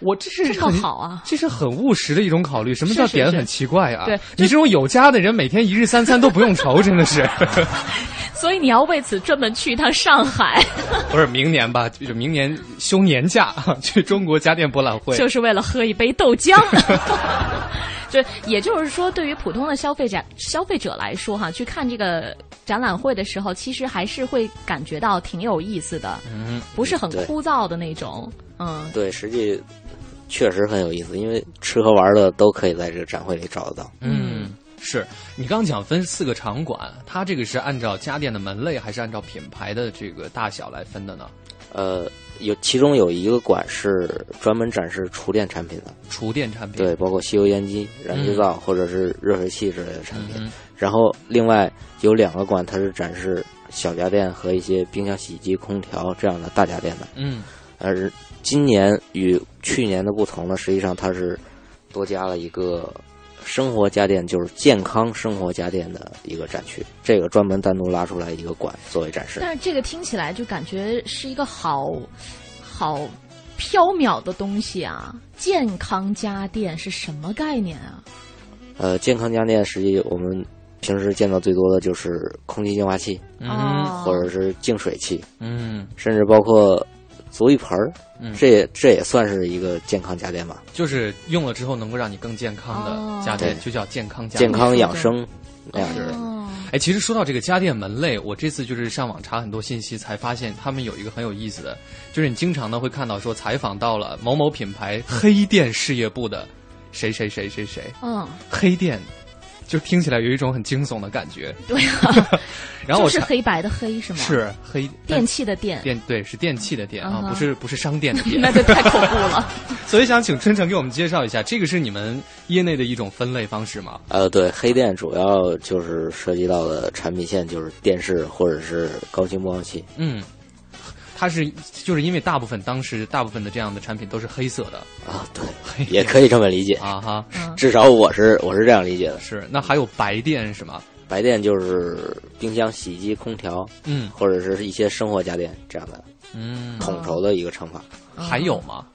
我这是这好啊！这是很务实的一种考虑。什么叫点很奇怪啊？对你这种有家的人，每天一日三餐都不用愁，真的是。所以你要为此专门去一趟上海，不是明年吧？就是明年休年假 去中国家电博览会。就是为了喝一杯豆浆。就也就是说，对于普通的消费者消费者来说，哈，去看这个展览会的时候，其实还是会感觉到挺有意思的，嗯，不是很枯燥的那种。嗯，对，实际确实很有意思，因为吃喝玩乐都可以在这个展会里找得到。嗯，是你刚讲分四个场馆，它这个是按照家电的门类，还是按照品牌的这个大小来分的呢？呃，有其中有一个馆是专门展示厨电产品的，厨电产品。对，包括吸油烟机、燃气灶、或者是热水器之类的产品。嗯然后另外有两个馆，它是展示小家电和一些冰箱、洗衣机、空调这样的大家电的。嗯而今年与去年的不同呢，实际上它是多加了一个生活家电，就是健康生活家电的一个展区，这个专门单独拉出来一个馆作为展示。但是这个听起来就感觉是一个好好缥缈的东西啊！健康家电是什么概念啊？呃，健康家电实际我们平时见到最多的就是空气净化器，嗯或者是净水器，嗯，甚至包括足浴盆儿，嗯这也这也算是一个健康家电吧？就是用了之后能够让你更健康的家电，对就叫健康家电。健康养生那样的。哎，其实说到这个家电门类，我这次就是上网查很多信息，才发现他们有一个很有意思的，就是你经常呢会看到说采访到了某某品牌黑店事业部的谁谁谁谁谁，嗯，黑店，就听起来有一种很惊悚的感觉。对啊，然后是黑白的黑是吗？是黑电器的电，电对是电器的电啊，不是不是商店的 店，那就太恐怖了。所以想请春城给我们介绍一下，这个是你们业内的一种分类方式吗？呃，对，黑店主要就是涉及到的产品线就是电视或者是高清播放器。嗯，它是就是因为大部分当时大部分的这样的产品都是黑色的。啊，对，也可以这么理解。啊哈。至少我是我是这样理解的。是，那还有白电是吗？白电就是冰箱、洗衣机、空调，嗯，或者是一些生活家电这样的，嗯，统筹的一个称法。还有吗？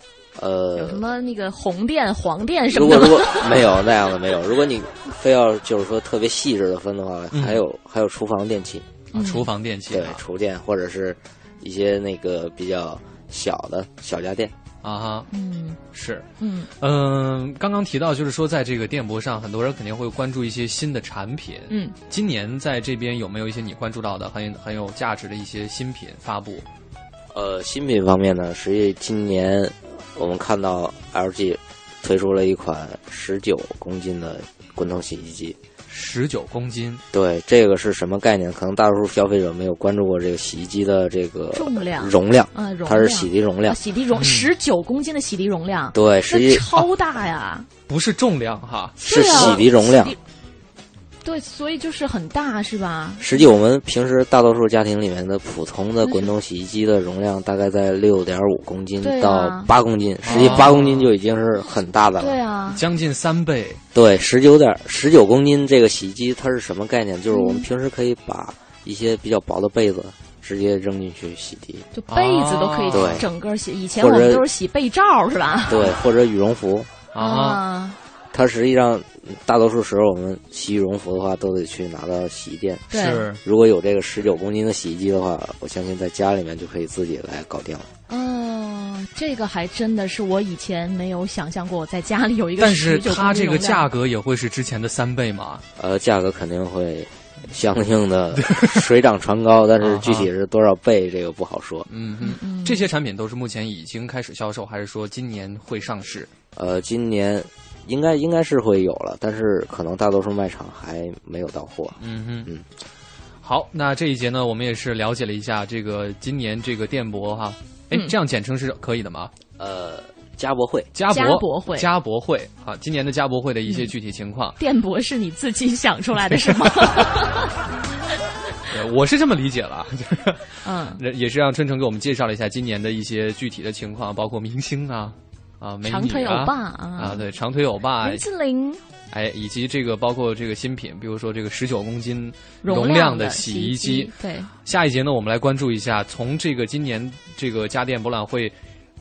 呃，有什么那个红电、黄电什么的如果如果没有那样的没有，如果你非要就是说特别细致的分的话，嗯。还有还有厨房电器，啊，厨房电器对啊厨电或者是一些那个比较小的小家电。啊哈，嗯，是，嗯嗯，刚刚提到就是说，在这个电博上，很多人肯定会关注一些新的产品。嗯，今年在这边有没有一些你关注到的很很有价值的一些新品发布？呃，新品方面呢，实际今年我们看到 LG 推出了一款十九公斤的滚筒洗衣机。十九公斤，对，这个是什么概念？可能大多数消费者没有关注过这个洗衣机的这个重量容量，嗯，容它是洗涤容量啊。洗涤容十九公斤的洗涤容量，对实际超大呀！不是重量哈，是洗涤容量。对，所以就是很大，是吧？实际我们平时大多数家庭里面的普通的滚筒洗衣机的容量大概在六点五公斤到八公斤，实际八公斤就已经是很大的了。对啊，将近三倍。对，十九点十九公斤这个洗衣机它是什么概念？就是我们嗯平时可以把一些比较薄的被子直接扔进去洗涤，就被子都可以对整个洗。以前我们都是洗被罩，是吧？对，或者羽绒服。啊，它实际上大多数时候我们洗羽绒服的话，都得去拿到洗衣店。是如果有这个十九公斤的洗衣机的话，我相信在家里面就可以自己来搞定了。哦，这个还真的是我以前没有想象过，我在家里有一个但是它这个价格也会是之前的三倍吗？呃，价格肯定会相应的 水涨船高，但是具体是多少倍，这个不好说。嗯嗯，这些产品都是目前已经开始销售，还是说今年会上市？呃，今年应该应该是会有了，但是可能大多数卖场还没有到货。嗯嗯，嗯。好，那这一节呢，我们也是了解了一下这个今年这个电博哈，哎、嗯。这样简称是可以的吗？呃，家博会，家博家博会家博会。啊，今年的家博会的一些具体情况，电博是你自己想出来的是吗？我是这么理解了，就是嗯，也是让春城给我们介绍了一下今年的一些具体的情况，包括明星啊啊美女啊。长腿欧巴啊。啊对长腿欧巴林志玲。哎，以及这个包括这个新品，比如说这个十九公斤容量的洗洗衣机机。对，下一节呢，我们来关注一下从这个今年这个家电博览会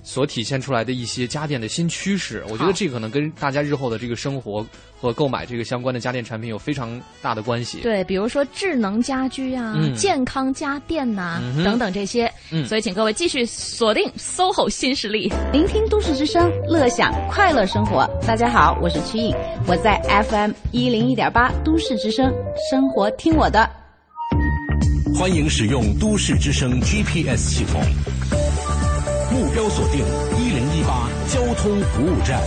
所体现出来的一些家电的新趋势。我觉得这可能跟大家日后的这个生活和购买这个相关的家电产品有非常大的关系。对，比如说智能家居啊、嗯健康家电呐、嗯等等这些。嗯所以请各位继续锁定 SOHO 新势力，聆听都市之声，乐享快乐生活。大家好，我是曲颖，我在 FM 一零一点八都市之声，生活听我的。欢迎使用都市之声 GPS 系统，目标锁定一零一八交通服务站。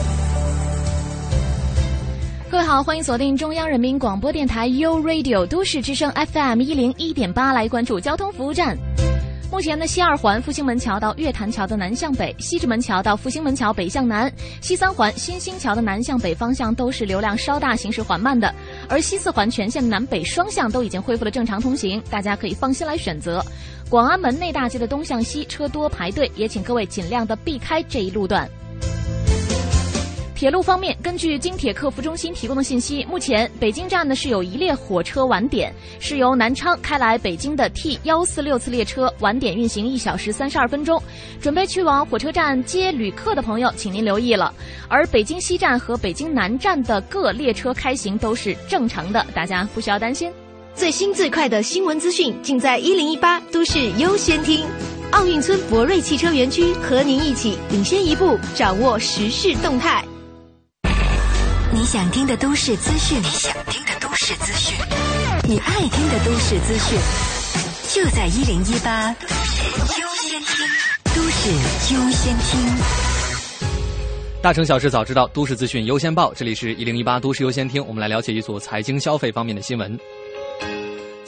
各位好，欢迎锁定中央人民广播电台 u Radio 都市之声 FM 一零一点八，来关注交通服务站。目前呢，西二环复兴门桥到月坛桥的南向北，西直门桥到复兴门桥北向南，西三环新兴桥的南向北方向都是流量稍大、行驶缓慢的，而西四环全线南北双向都已经恢复了正常通行，大家可以放心来选择。广安门内大街的东向西车多排队，也请各位尽量的避开这一路段。铁路方面，根据京铁客服中心提供的信息，目前北京站呢是有一列火车晚点，是由南昌开来北京的 T 幺四六次列车晚点运行一小时三十二分钟。准备去往火车站接旅客的朋友，请您留意了。而北京西站和北京南站的各列车开行都是正常的，大家不需要担心。最新最快的新闻资讯，尽在一零一八都市优先听。奥运村博瑞汽车园区和您一起领先一步，掌握时事动态。你想听的都市资讯，你想听的都市资讯，你爱听的都市资讯，就在一零一八都市优先听，都市优先听。大城小事早知道，都市资讯优先报。这里是一零一八都市优先听，我们来了解一组财经消费方面的新闻。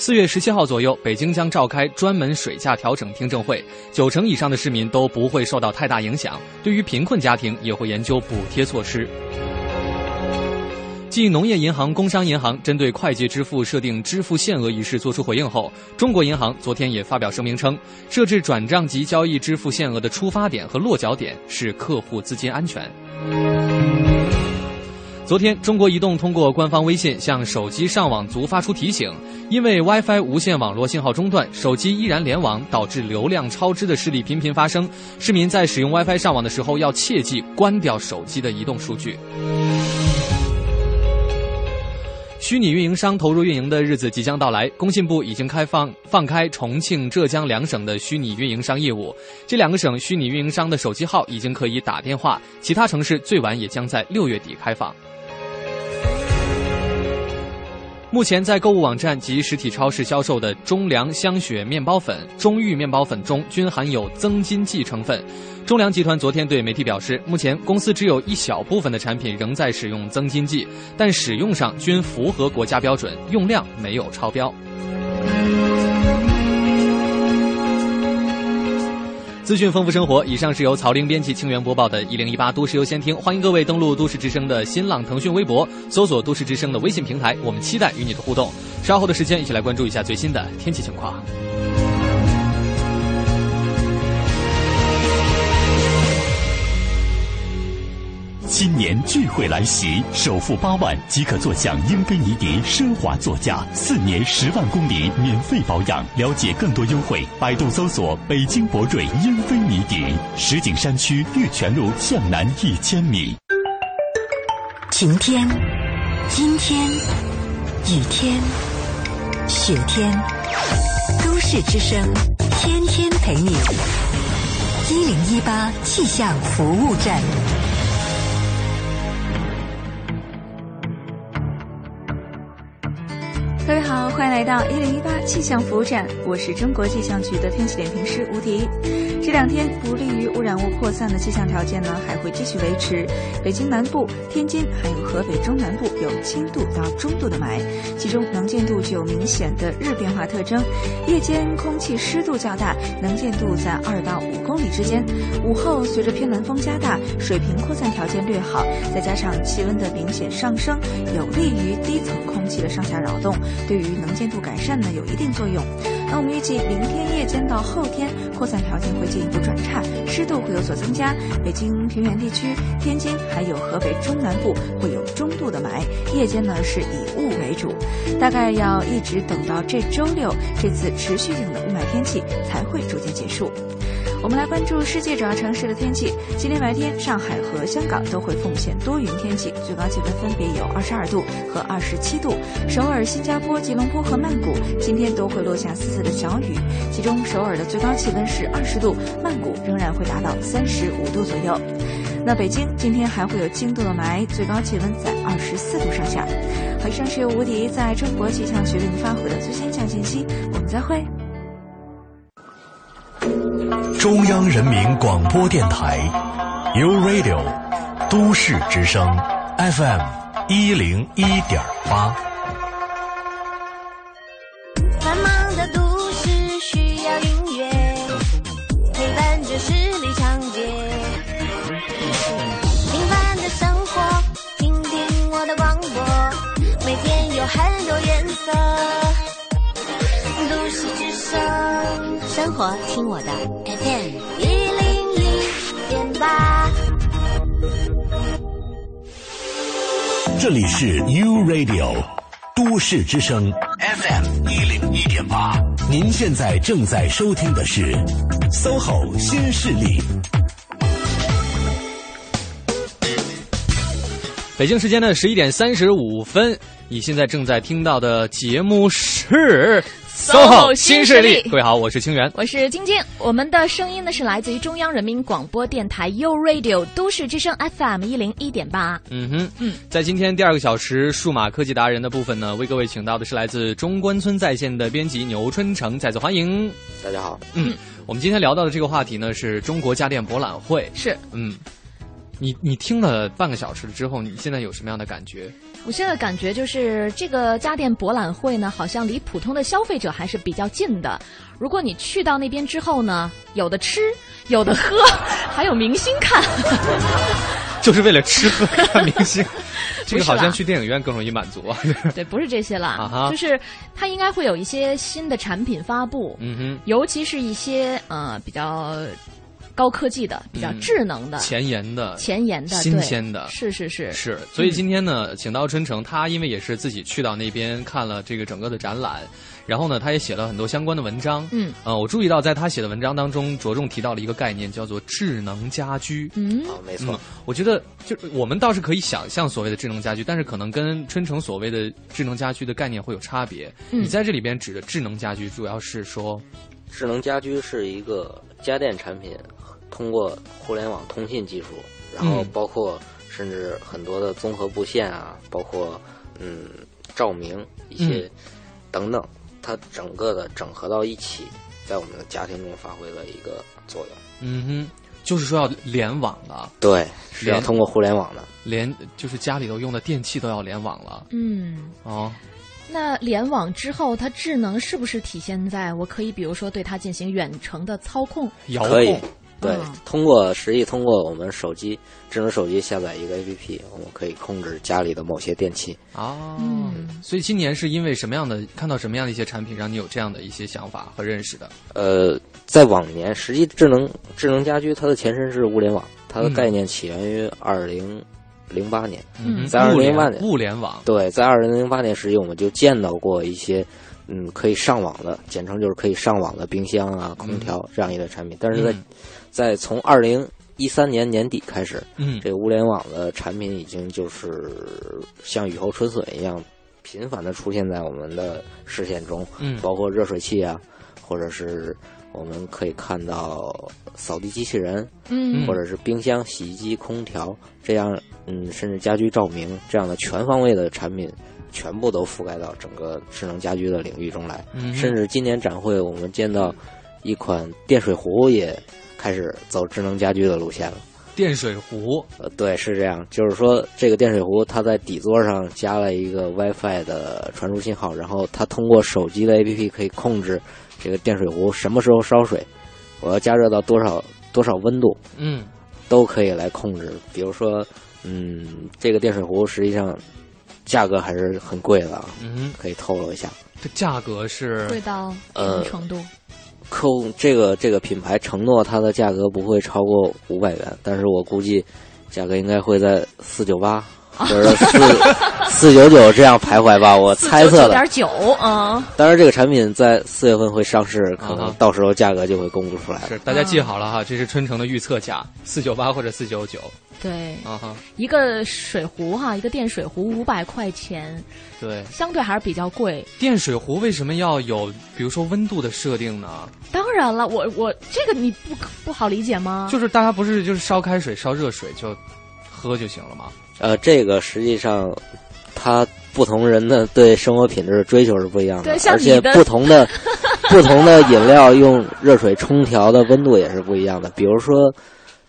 四月十七号左右，北京将召开专门水价调整听证会，九成以上的市民都不会受到太大影响。对于贫困家庭，也会研究补贴措施。继农业银行、工商银行针对快捷支付设定支付限额一事作出回应后，中国银行昨天也发表声明称，设置转账及交易支付限额的出发点和落脚点是客户资金安全。昨天，中国移动通过官方微信向手机上网族发出提醒，因为 WiFi 无线网络信号中断，手机依然联网，导致流量超支的事例频频发生。市民在使用 WiFi 上网的时候，要切记关掉手机的移动数据。虚拟运营商投入运营的日子即将到来，工信部已经开放放开重庆、浙江两省的虚拟运营商业务。这两个省虚拟运营商的手机号已经可以打电话，其他城市最晚也将在六月底开放。目前在购物网站及实体超市销售的中粮香雪面包粉、中裕面包粉中均含有增筋剂成分。中粮集团昨天对媒体表示，目前公司只有一小部分的产品仍在使用增筋剂，但使用上均符合国家标准，用量没有超标。资讯丰富生活。以上是由曹玲编辑、清源播报的《一零一八都市优先听》，欢迎各位登录都市之声的新浪、腾讯微博，搜索都市之声的微信平台，我们期待与你的互动。稍后的时间，一起来关注一下最新的天气情况。新年聚会来袭，首付八万即可坐享英菲尼迪奢华座驾，四年十万公里免费保养。了解更多优惠，百度搜索“北京博瑞英菲尼迪”。石景山区玉泉路向南一千米。晴天、阴天、雨天、雪天，都市之声，天天陪你。一零一八气象服务站。各位好，欢迎来到一零一八气象服务站，我是中国气象局的天气点评师吴迪。这两天不利于污染物扩散的气象条件呢，还会继续维持。北京南部、天津还有河北中南部有轻度到中度的霾，其中能见度具有明显的日变化特征。夜间空气湿度较大，能见度在二到五公里之间。午后随着偏南风加大，水平扩散条件略好，再加上气温的明显上升，有利于低层空气的上下扰动。对于能见度改善呢有一定作用。那我们预计明天夜间到后天扩散条件会进一步转差，湿度会有所增加。北京平原地区、天津还有河北中南部会有中度的霾，夜间呢是以雾为主，大概要一直等到这周六，这次持续性的雾霾天气才会逐渐结束。我们来关注世界主要城市的天气。今天白天，上海和香港都会奉献多云天气，最高气温分别有二十二度和二十七度。首尔、新加坡、吉隆坡和曼谷今天都会落下丝丝的小雨，其中首尔的最高气温是二十度，曼谷仍然会达到三十五度左右。那北京今天还会有轻度的霾，最高气温在二十四度上下。好，以上是由吴迪在中国气象局为您发回的最新气象信息，我们再会。中央人民广播电台，U Radio，都市之声，FM 一零一点八。繁忙的都市需要音乐，陪伴着十里长街。平凡的生活，听听我的广播，每天有很多颜色。都市之声，生活听我的 FM 一零一点八。这里是 U Radio，都市之声 FM 一零一点八。您现在正在收听的是 SOHO 新势力。北京时间的十一点三十五分，你现在正在听到的节目是 SOHO 新势力各位好，我是清源。我是晶晶，我们的声音呢是来自于中央人民广播电台 U Radio 都市之声 FM 一零一点八。嗯哼，嗯，在今天第二个小时数码科技达人的部分呢，为各位请到的是来自中关村在线的编辑牛春成，再次欢迎。大家好，嗯，我们今天聊到的这个话题呢是中国家电博览会。是，嗯，你你听了半个小时之后，你现在有什么样的感觉？我现在感觉就是这个家电博览会呢，好像离普通的消费者还是比较近的。如果你去到那边之后呢，有的吃，有的喝，还有明星看，就是为了吃喝看明星，这个好像去电影院更容易满足啊。对，不是这些啦，就是它应该会有一些新的产品发布，嗯哼，尤其是一些呃比较高科技的、比较嗯智能的、前沿的、前沿的、新鲜的，是是是是。所以今天呢，请到春城，他因为也是自己去到那边看了这个整个的展览，然后呢，他也写了很多相关的文章。嗯，呃，我注意到在他写的文章当中，着重提到了一个概念，叫做智能家居。嗯，啊，没错嗯，我觉得就我们倒是可以想象所谓的智能家居，但是可能跟春城所谓的智能家居的概念会有差别。嗯你在这里边指的智能家居，主要是说，智能家居是一个家电产品，通过互联网通信技术，然后嗯包括甚至很多的综合布线啊，包括嗯照明一些等等，它整个的整合到一起，在我们的家庭中发挥了一个作用。嗯哼，就是说要联网了。对，是要通过互联网的。连就是家里头用的电器都要联网了。嗯，哦，那联网之后，它智能是不是体现在我可以，比如说对它进行远程的操控？可以，对，嗯。通过实际通过我们手机智能手机下载一个 APP，我们可以控制家里的某些电器。哦，嗯。所以今年是因为什么样的看到什么样的一些产品，让你有这样的一些想法和认识的？呃，在往年，实际智能智能家居它的前身是物联网，它的嗯。概念起源于二零零八年。嗯。在二零零八年，物联网。对，在二零零八年实际我们就见到过一些，嗯，可以上网的，简称就是可以上网的冰箱啊、空调这样一类产品。但是在、嗯在从二零一三年年底开始，嗯。这个物联网的产品已经就是像雨后春笋一样，频繁的出现在我们的视线中，嗯。包括热水器啊，或者是我们可以看到扫地机器人，嗯。或者是冰箱、洗衣机、空调这样，嗯，甚至家居照明这样的全方位的产品，全部都覆盖到整个智能家居的领域中来。嗯。甚至今年展会，我们见到一款电水壶也开始走智能家居的路线了。电水壶，呃，对，是这样，就是说这个电水壶它在底座上加了一个 WiFi 的传输信号，然后它通过手机的 APP 可以控制这个电水壶什么时候烧水，我要加热到多少多少温度，嗯都可以来控制。比如说，嗯，这个电水壶实际上价格还是很贵的啊，嗯，可以透露一下。这价格是贵到什呃么程度？客户这个这个品牌承诺它的价格不会超过五百元，但是我估计价格应该会在四九八或者四 四九九这样徘徊吧，我猜测的。点九啊，当然，这个产品在四月份会上市，可能啊到时候价格就会公布出来了。是，大家记好了哈，这是春城的预测价，四九八或者四九九。对，啊哈，一个水壶哈，一个电水壶五百块钱，对。相对还是比较贵。电水壶为什么要有，比如说温度的设定呢？当然了，我我这个你不不好理解吗？就是大家不是就是烧开水、烧热水就喝就行了吗？呃，这个实际上，它不同人的对生活品质的追求是不一样的而且不同的 不同的饮料用热水冲调的温度也是不一样的。比如说，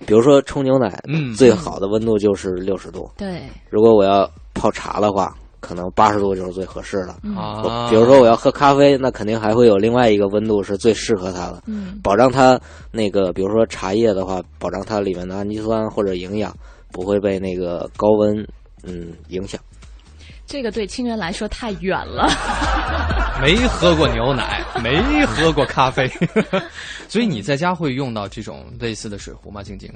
比如说冲牛奶，嗯最好的温度就是六十度。对，如果我要泡茶的话，可能八十度就是最合适的。比如说我要喝咖啡，那肯定还会有另外一个温度是最适合它的。嗯保障它那个，比如说茶叶的话，保障它里面的氨基酸或者营养不会被那个高温嗯影响。这个对亲人来说太远了。没喝过牛奶，没喝过咖啡，所以你在家会用到这种类似的水壶吗？静静，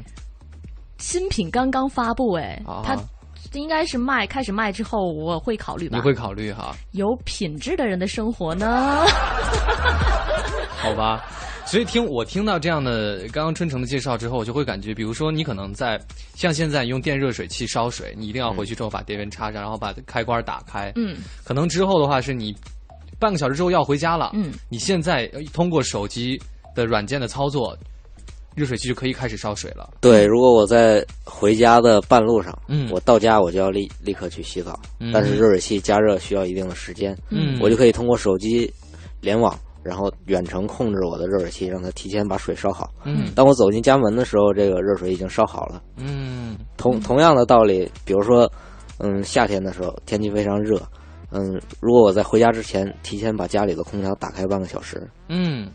新品刚刚发布，哎啊，它应该是卖开始卖之后，我会考虑吧。你会考虑哈？有品质的人的生活呢？好吧。所以听我听到这样的刚刚春城的介绍之后，我就会感觉，比如说你可能在像现在用电热水器烧水，你一定要回去之后把电源插上，然后把开关打开。嗯，可能之后的话是你半个小时之后要回家了，嗯，你现在呃通过手机的软件的操作，热水器就可以开始烧水了。对，如果我在回家的半路上，嗯我到家我就要立立刻去洗澡，嗯但是热水器加热需要一定的时间，嗯我就可以通过手机联网，然后远程控制我的热水器，让它提前把水烧好。嗯当我走进家门的时候，这个热水已经烧好了。嗯同同样的道理，比如说，嗯，夏天的时候天气非常热，嗯，如果我在回家之前提前把家里的空调打开半个小时，嗯，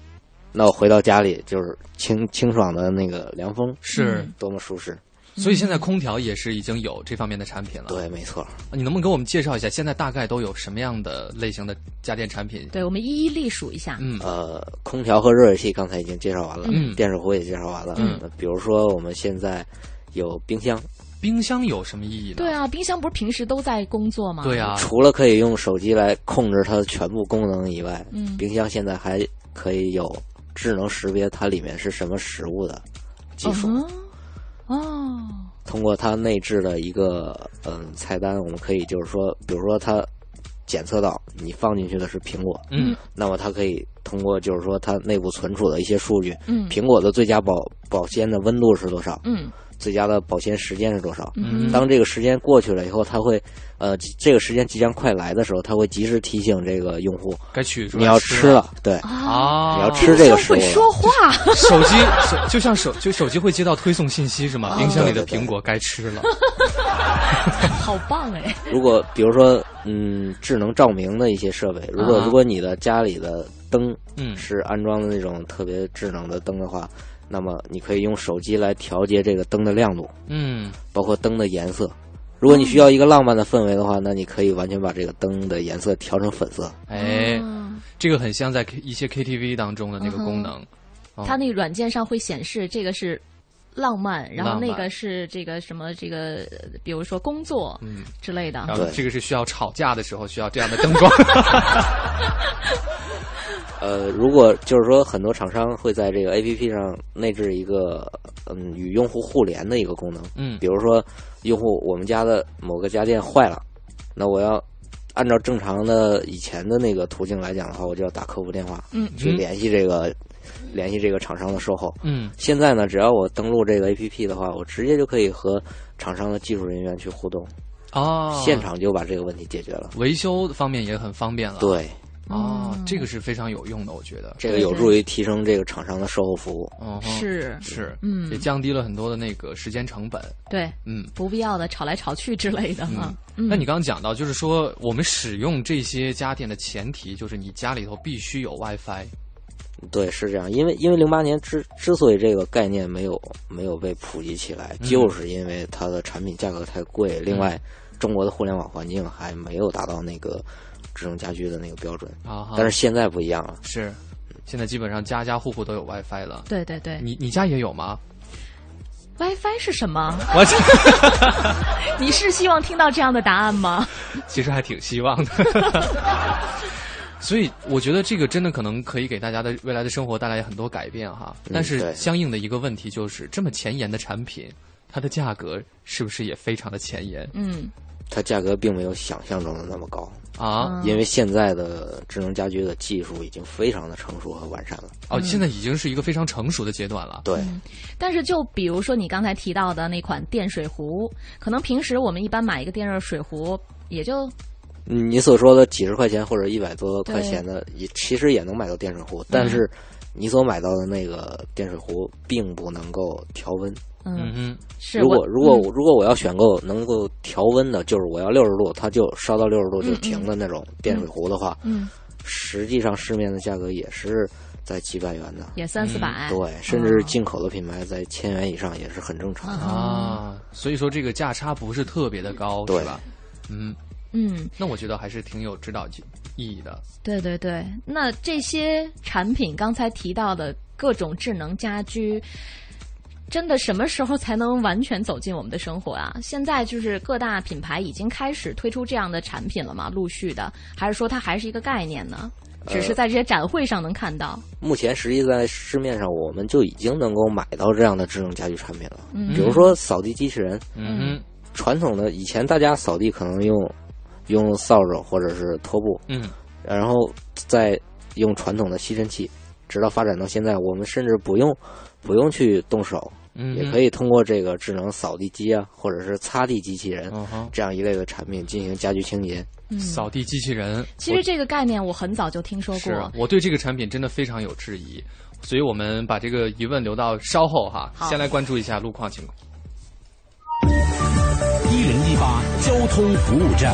那我回到家里就是清清爽的那个凉风，是多么舒适。所以现在空调也是已经有这方面的产品了。对，没错。你能不能给我们介绍一下，现在大概都有什么样的类型的家电产品？对，我们一一列数一下。嗯，呃，空调和热水器刚才已经介绍完了，嗯电水壶也介绍完了。嗯比如说我们现在有冰箱，冰箱有什么意义呢？对啊，冰箱不是平时都在工作吗？对啊，除了可以用手机来控制它的全部功能以外，嗯冰箱现在还可以有智能识别它里面是什么食物的技术。嗯哦，通过它内置的一个嗯菜单，我们可以就是说，比如说它检测到你放进去的是苹果，嗯，那么它可以通过就是说它内部存储的一些数据，嗯。苹果的最佳保保鲜的温度是多少，嗯，最佳的保鲜时间是多少，嗯当这个时间过去了以后，它会呃这个时间即将快来的时候，它会及时提醒这个用户该取出来你要吃吃了，对，啊，你要吃这个食物。会说话，手机手就像手就手机会接到推送信息是吗？哦冰箱里的苹果该吃了。好棒哎！如果比如说嗯，智能照明的一些设备。如果、啊如果你的家里的灯嗯是安装的那种特别智能的灯的话，那么你可以用手机来调节这个灯的亮度，嗯，包括灯的颜色。如果你需要一个浪漫的氛围的话，那你可以完全把这个灯的颜色调成粉色。哎，这个很像在 K 一些 KTV 当中的那个功能。哦它那个软件上会显示这个是浪漫，然后那个是这个什么这个，呃比如说工作嗯之类的。然后这个是需要吵架的时候需要这样的灯光。呃，如果就是说很多厂商会在这个 A P P 上内置一个嗯与用户互联的一个功能，嗯。比如说用户我们家的某个家电坏了，那我要按照正常的以前的那个途径来讲的话，我就要打客服电话，嗯。去联系这个联系这个厂商的售后，嗯。现在呢，只要我登录这个 A P P 的话，我直接就可以和厂商的技术人员去互动，哦，现场就把这个问题解决了。维修方面也很方便了。对，哦，这个是非常有用的，我觉得。这个有助于提升这个厂商的售后服务。哦，是。是，嗯。也降低了很多的那个时间成本。对，嗯，不必要的吵来吵去之类的哈。嗯。那你刚刚讲到，就是说我们使用这些家电的前提，就是你家里头必须有 WiFi。对，是这样，因为因为零八年之之所以这个概念没有没有被普及起来，嗯。就是因为它的产品价格太贵，另外中国的互联网环境还没有达到那个智能家居的那个标准。啊哈但是现在不一样了，是，现在基本上家家户户都有 WiFi 了。对对对你你家也有吗？，WiFi 是什么？我 你是希望听到这样的答案吗？其实还挺希望的。所以我觉得这个真的可能可以给大家的未来的生活带来很多改变哈。嗯但是相应的一个问题就是，这么前沿的产品，它的价格是不是也非常的前沿嗯，它价格并没有想象中的那么高啊？因为现在的智能家居的技术已经非常的成熟和完善了。哦，现在已经是一个非常成熟的阶段了。对，但是就比如说你刚才提到的那款电水壶，可能平时我们一般买一个电热水壶也就嗯你所说的几十块钱或者一百多块钱的，也其实也能买到电水壶，但是你所买到的那个电水壶并不能够调温。嗯哼是如果如果嗯如果我要选购能够调温的，就是我要六十度，它就烧到六十度就停的那种电水壶的话，嗯，实际上市面的价格也是在几百元的，也三四百对，甚至进口的品牌在千元以上也是很正常的。啊，所以说这个价差不是特别的高，对吧？嗯，嗯，那我觉得还是挺有指导意义的。对对对，那这些产品刚才提到的各种智能家居，真的什么时候才能完全走进我们的生活啊？现在就是各大品牌已经开始推出这样的产品了吗？陆续的，还是说它还是一个概念呢？只是在这些展会上能看到。目前实际在市面上，我们就已经能够买到这样的智能家居产品了。嗯比如说扫地机器人，嗯传统的以前大家扫地可能用用扫帚或者是拖布，嗯，然后再用传统的吸尘器，直到发展到现在，我们甚至不用不用去动手，嗯也可以通过这个智能扫地机啊，或者是擦地机器人、嗯这样一类的产品进行家居清洁。嗯扫地机器人，其实这个概念我很早就听说是过。我对这个产品真的非常有质疑，所以我们把这个疑问留到稍后哈，先来关注一下路况情况。一零一八交通服务站。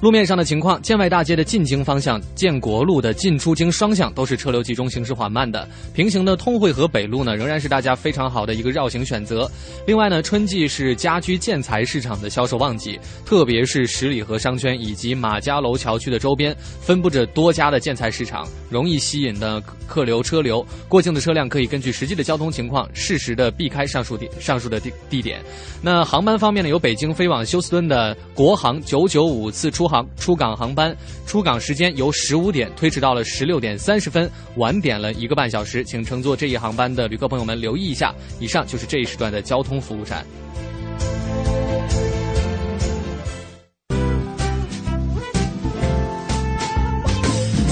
路面上的情况，建外大街的进京方向、建国路的进出京双向都是车流集中、行驶缓慢的。平行的通惠河北路呢，仍然是大家非常好的一个绕行选择。另外呢，春季是家居建材市场的销售旺季，特别是十里河商圈以及马家楼桥区的周边，分布着多家的建材市场，容易吸引的客流车流。过境的车辆可以根据实际的交通情况，适时的避开上述地上述的地地点。那航班方面呢，有北京飞往休斯敦的国航九九五次出航出港航班，出港时间由十五点推迟到了十六点三十分，晚点了一个半小时，请乘坐这一航班的旅客朋友们留意一下。以上就是这一时段的交通服务站。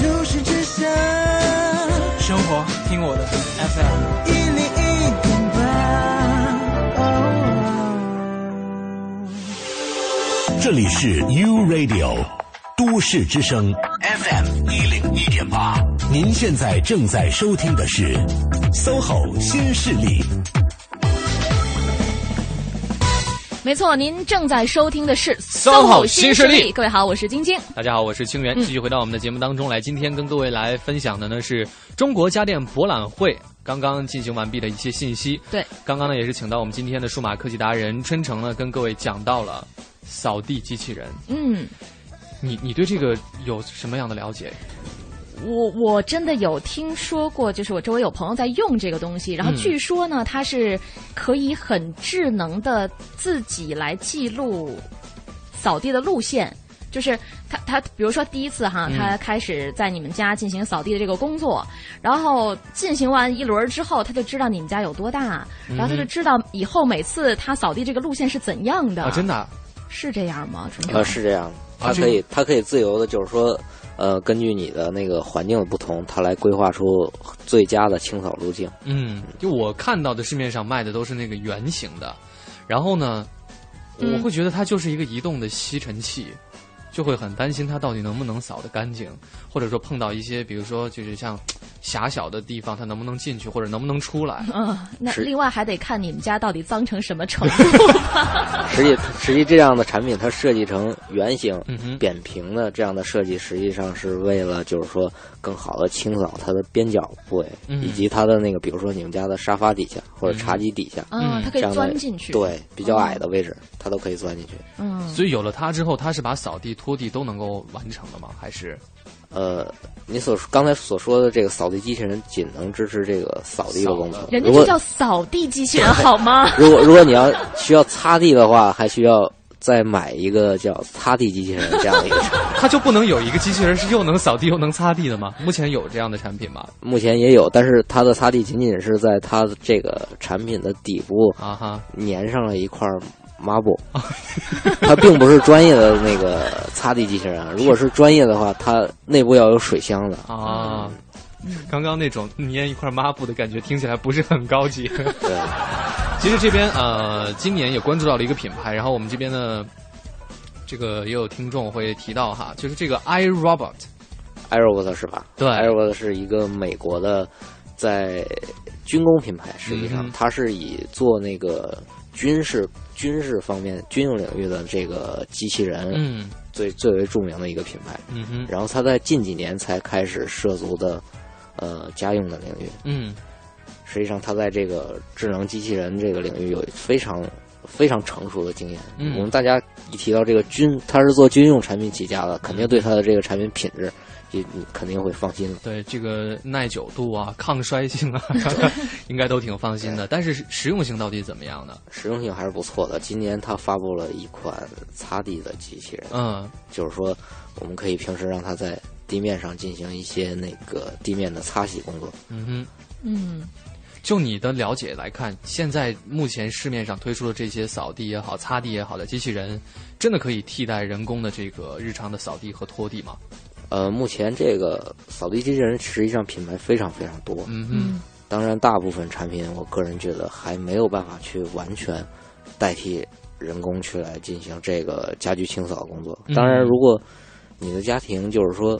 都市之声，生活听我的 FM 这里是 U Radio 都都市之声 FM 一零一点八，您现在正在收听的是 SOHO 新势力。没错，您正在收听的是 SOHO 新新势力各位好，我是晶晶。大家好，我是清源，嗯继续回到我们的节目当中来。今天跟各位来分享的呢是中国家电博览会刚刚进行完毕的一些信息。对，刚刚呢也是请到我们今天的数码科技达人春城呢，跟各位讲到了扫地机器人。嗯，你你对这个有什么样的了解？我我真的有听说过，就是我周围有朋友在用这个东西，然后嗯据说呢，它是可以很智能的自己来记录扫地的路线。就是他他，比如说第一次哈，嗯他开始在你们家进行扫地的这个工作，然后进行完一轮之后，他就知道你们家有多大，嗯然后他就知道以后每次他扫地这个路线是怎样的。啊，真的啊、是这样吗？是这样，它啊可以，他可以自由的，就是说，呃，根据你的那个环境的不同，它来规划出最佳的清扫路径。嗯，就我看到的市面上卖的都是那个圆形的，然后呢，嗯我会觉得它就是一个移动的吸尘器，就会很担心它到底能不能扫得干净，或者说碰到一些，比如说就是像狭小的地方，它能不能进去，或者能不能出来。嗯，那另外还得看你们家到底脏成什么程度。实际实际这样的产品，它设计成圆形、嗯扁平的这样的设计，实际上是为了就是说更好的清扫它的边角部位，嗯以及它的那个，比如说你们家的沙发底下或者茶几底下，嗯，它可以钻进去。对，比较矮的位置，它都可以钻进去。嗯，所以有了它之后，它是把扫地、拖地都能够完成的吗？还是呃，你所刚才所说的这个扫地机器人仅能支持这个扫地的功能，人家叫扫地机器人好吗？如果如果你要需要擦地的话，还需要再买一个叫擦地机器人这样的一个产品。它就不能有一个机器人是又能扫地又能擦地的吗？目前有这样的产品吗？目前也有，但是它的擦地仅仅是在它的这个产品的底部啊哈粘上了一块抹布，它并不是专业的那个擦地机器人啊。如果是专业的话，它内部要有水箱的。啊。刚刚那种粘一块抹布的感觉听起来不是很高级。对，其实这边呃，今年也关注到了一个品牌，然后我们这边呢，这个也有听众会提到哈，就是这个 iRobot。iRobot 是吧？对，iRobot 是一个美国的在军工品牌，实际上嗯它是以做那个军事军事方面军用领域的这个机器人，嗯，最最为著名的一个品牌。嗯哼，然后它在近几年才开始涉足的呃家用的领域。嗯，实际上它在这个智能机器人这个领域有非常非常成熟的经验。嗯我们大家一提到这个军，它是做军用产品起家的，肯定对它的这个产品品质，也你肯定会放心了。对这个耐久度啊、抗摔性啊，应该都挺放心的。但是实用性到底怎么样呢？实用性还是不错的。今年它发布了一款擦地的机器人，嗯，就是说我们可以平时让它在地面上进行一些那个地面的擦洗工作。嗯哼。嗯，就你的了解来看，现在目前市面上推出的这些扫地也好、擦地也好的机器人，真的可以替代人工的这个日常的扫地和拖地吗？呃，目前这个扫地机器人实际上品牌非常非常多，嗯哼，当然大部分产品我个人觉得还没有办法去完全代替人工去来进行这个家居清扫工作。嗯当然，如果你的家庭就是说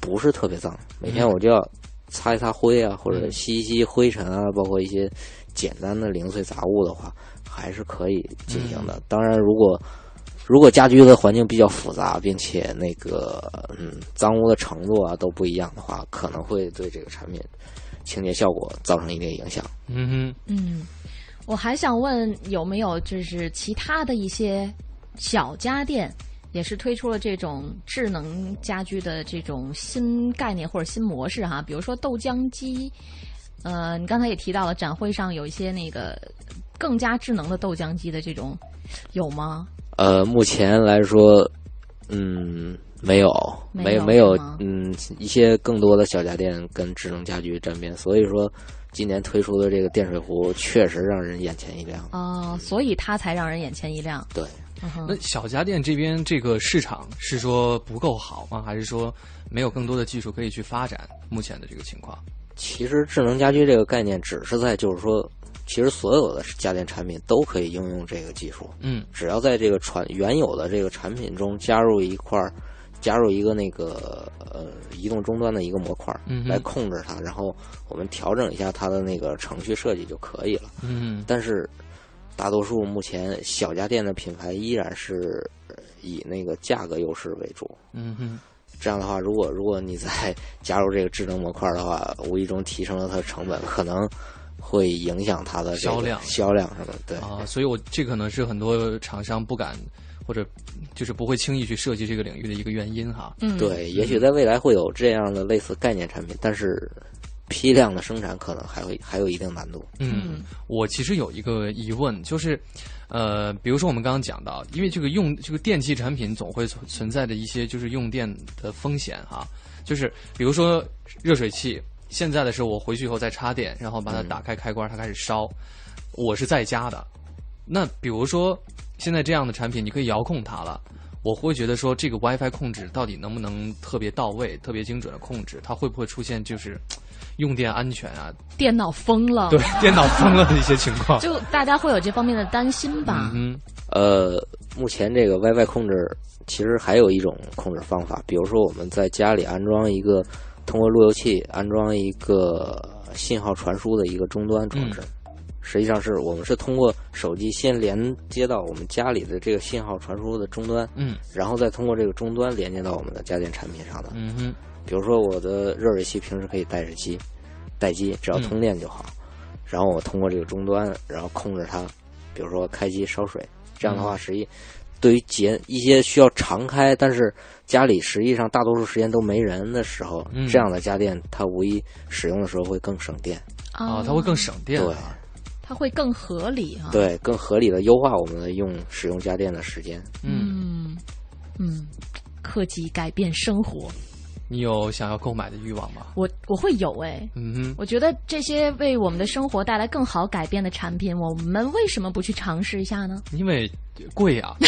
不是特别脏，每天我就要擦一擦灰啊，或者吸一吸灰尘啊，包括一些简单的零碎杂物的话，还是可以进行的。当然，如果如果家居的环境比较复杂，并且那个嗯脏污的程度啊都不一样的话，可能会对这个产品清洁效果造成一定影响。嗯哼，嗯，我还想问有没有就是其他的一些小家电，也是推出了这种智能家居的这种新概念或者新模式哈，比如说豆浆机。呃，你刚才也提到了展会上有一些那个更加智能的豆浆机的这种，有吗？呃，目前来说，嗯，没有，没有没没有，嗯，一些更多的小家电跟智能家居沾边，所以说今年推出的这个电水壶确实让人眼前一亮。哦、所以它才让人眼前一亮。对，嗯那小家电这边这个市场是说不够好吗？还是说没有更多的技术可以去发展目前的这个情况？其实智能家居这个概念只是在就是说，其实所有的家电产品都可以应用这个技术。嗯，只要在这个传原有的这个产品中加入一块儿加入一个那个呃移动终端的一个模块儿嗯来控制它，然后我们调整一下它的那个程序设计就可以了。嗯但是大多数目前小家电的品牌依然是以那个价格优势为主。嗯哼，这样的话，如果如果你再 加入这个智能模块的话，无意中提升了它的成本，可能会影响它的这个销量销量什么的。对，啊，所以我这可能是很多厂商不敢或者就是不会轻易去涉及这个领域的一个原因哈。嗯对，也许在未来会有这样的类似概念产品，但是批量的生产可能还会还有一定难度。嗯，我其实有一个疑问，就是，呃，比如说我们刚刚讲到，因为这个用这个电器产品总会存存在着一些就是用电的风险哈，就是比如说热水器，现在的时候我回去以后再插电，然后把它打开开关，它开始烧，我是在家的，那比如说现在这样的产品，你可以遥控它了。我会觉得说，这个 WiFi 控制到底能不能特别到位、特别精准的控制？它会不会出现就是用电安全啊？电脑疯了，对，电脑疯了的一些情况。就大家会有这方面的担心吧？嗯呃，目前这个 WiFi 控制其实还有一种控制方法，比如说我们在家里安装一个通过路由器安装一个信号传输的一个终端装置。实际上是我们是通过手机先连接到我们家里的这个信号传输的终端，嗯，然后再通过这个终端连接到我们的家电产品上的。嗯哼，比如说我的热水器平时可以带着机，待机只要通电就好，然后我通过这个终端，然后控制它，比如说开机烧水，这样的话，实际对于节一些需要常开，但是家里实际上大多数时间都没人的时候，嗯这样的家电它无疑使用的时候会更省电，啊，它会更省电。对它会更合理啊。对，更合理的优化我们的用使用家电的时间。嗯嗯，科技改变生活，你有想要购买的欲望吗？我我会有哎。嗯哼，我觉得这些为我们的生活带来更好改变的产品，我们为什么不去尝试一下呢？因为贵啊。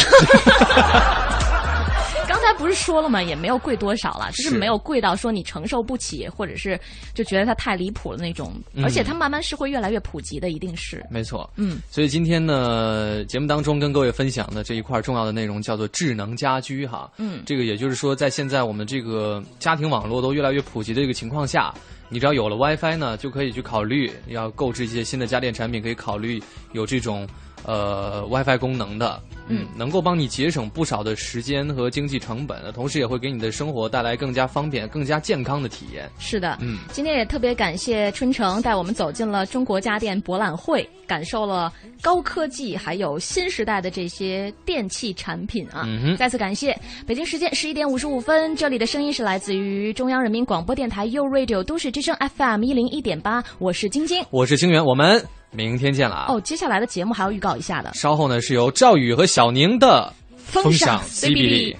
刚才不是说了吗？也没有贵多少了，就是是没有贵到说你承受不起，或者是就觉得它太离谱了那种。嗯而且它慢慢是会越来越普及的，一定是。没错，嗯，所以今天呢，节目当中跟各位分享的这一块重要的内容叫做智能家居哈。嗯这个也就是说，在现在我们这个家庭网络都越来越普及的一个情况下，你只要有了 WiFi 呢，就可以去考虑要购置一些新的家电产品，可以考虑有这种呃 WiFi 功能的。嗯，能够帮你节省不少的时间和经济成本，同时也会给你的生活带来更加方便、更加健康的体验。是的，嗯，今天也特别感谢春城带我们走进了中国家电博览会，感受了高科技还有新时代的这些电器产品啊。嗯哼再次感谢。北京时间十一点五十五分，这里的声音是来自于中央人民广播电台 u Radio 都市之声 FM 一零一点八，我是晶晶。我是清源，我们明天见了啊！哦，接下来的节目还要预告一下的。稍后呢是由赵宇和小宁的风尚 CBD。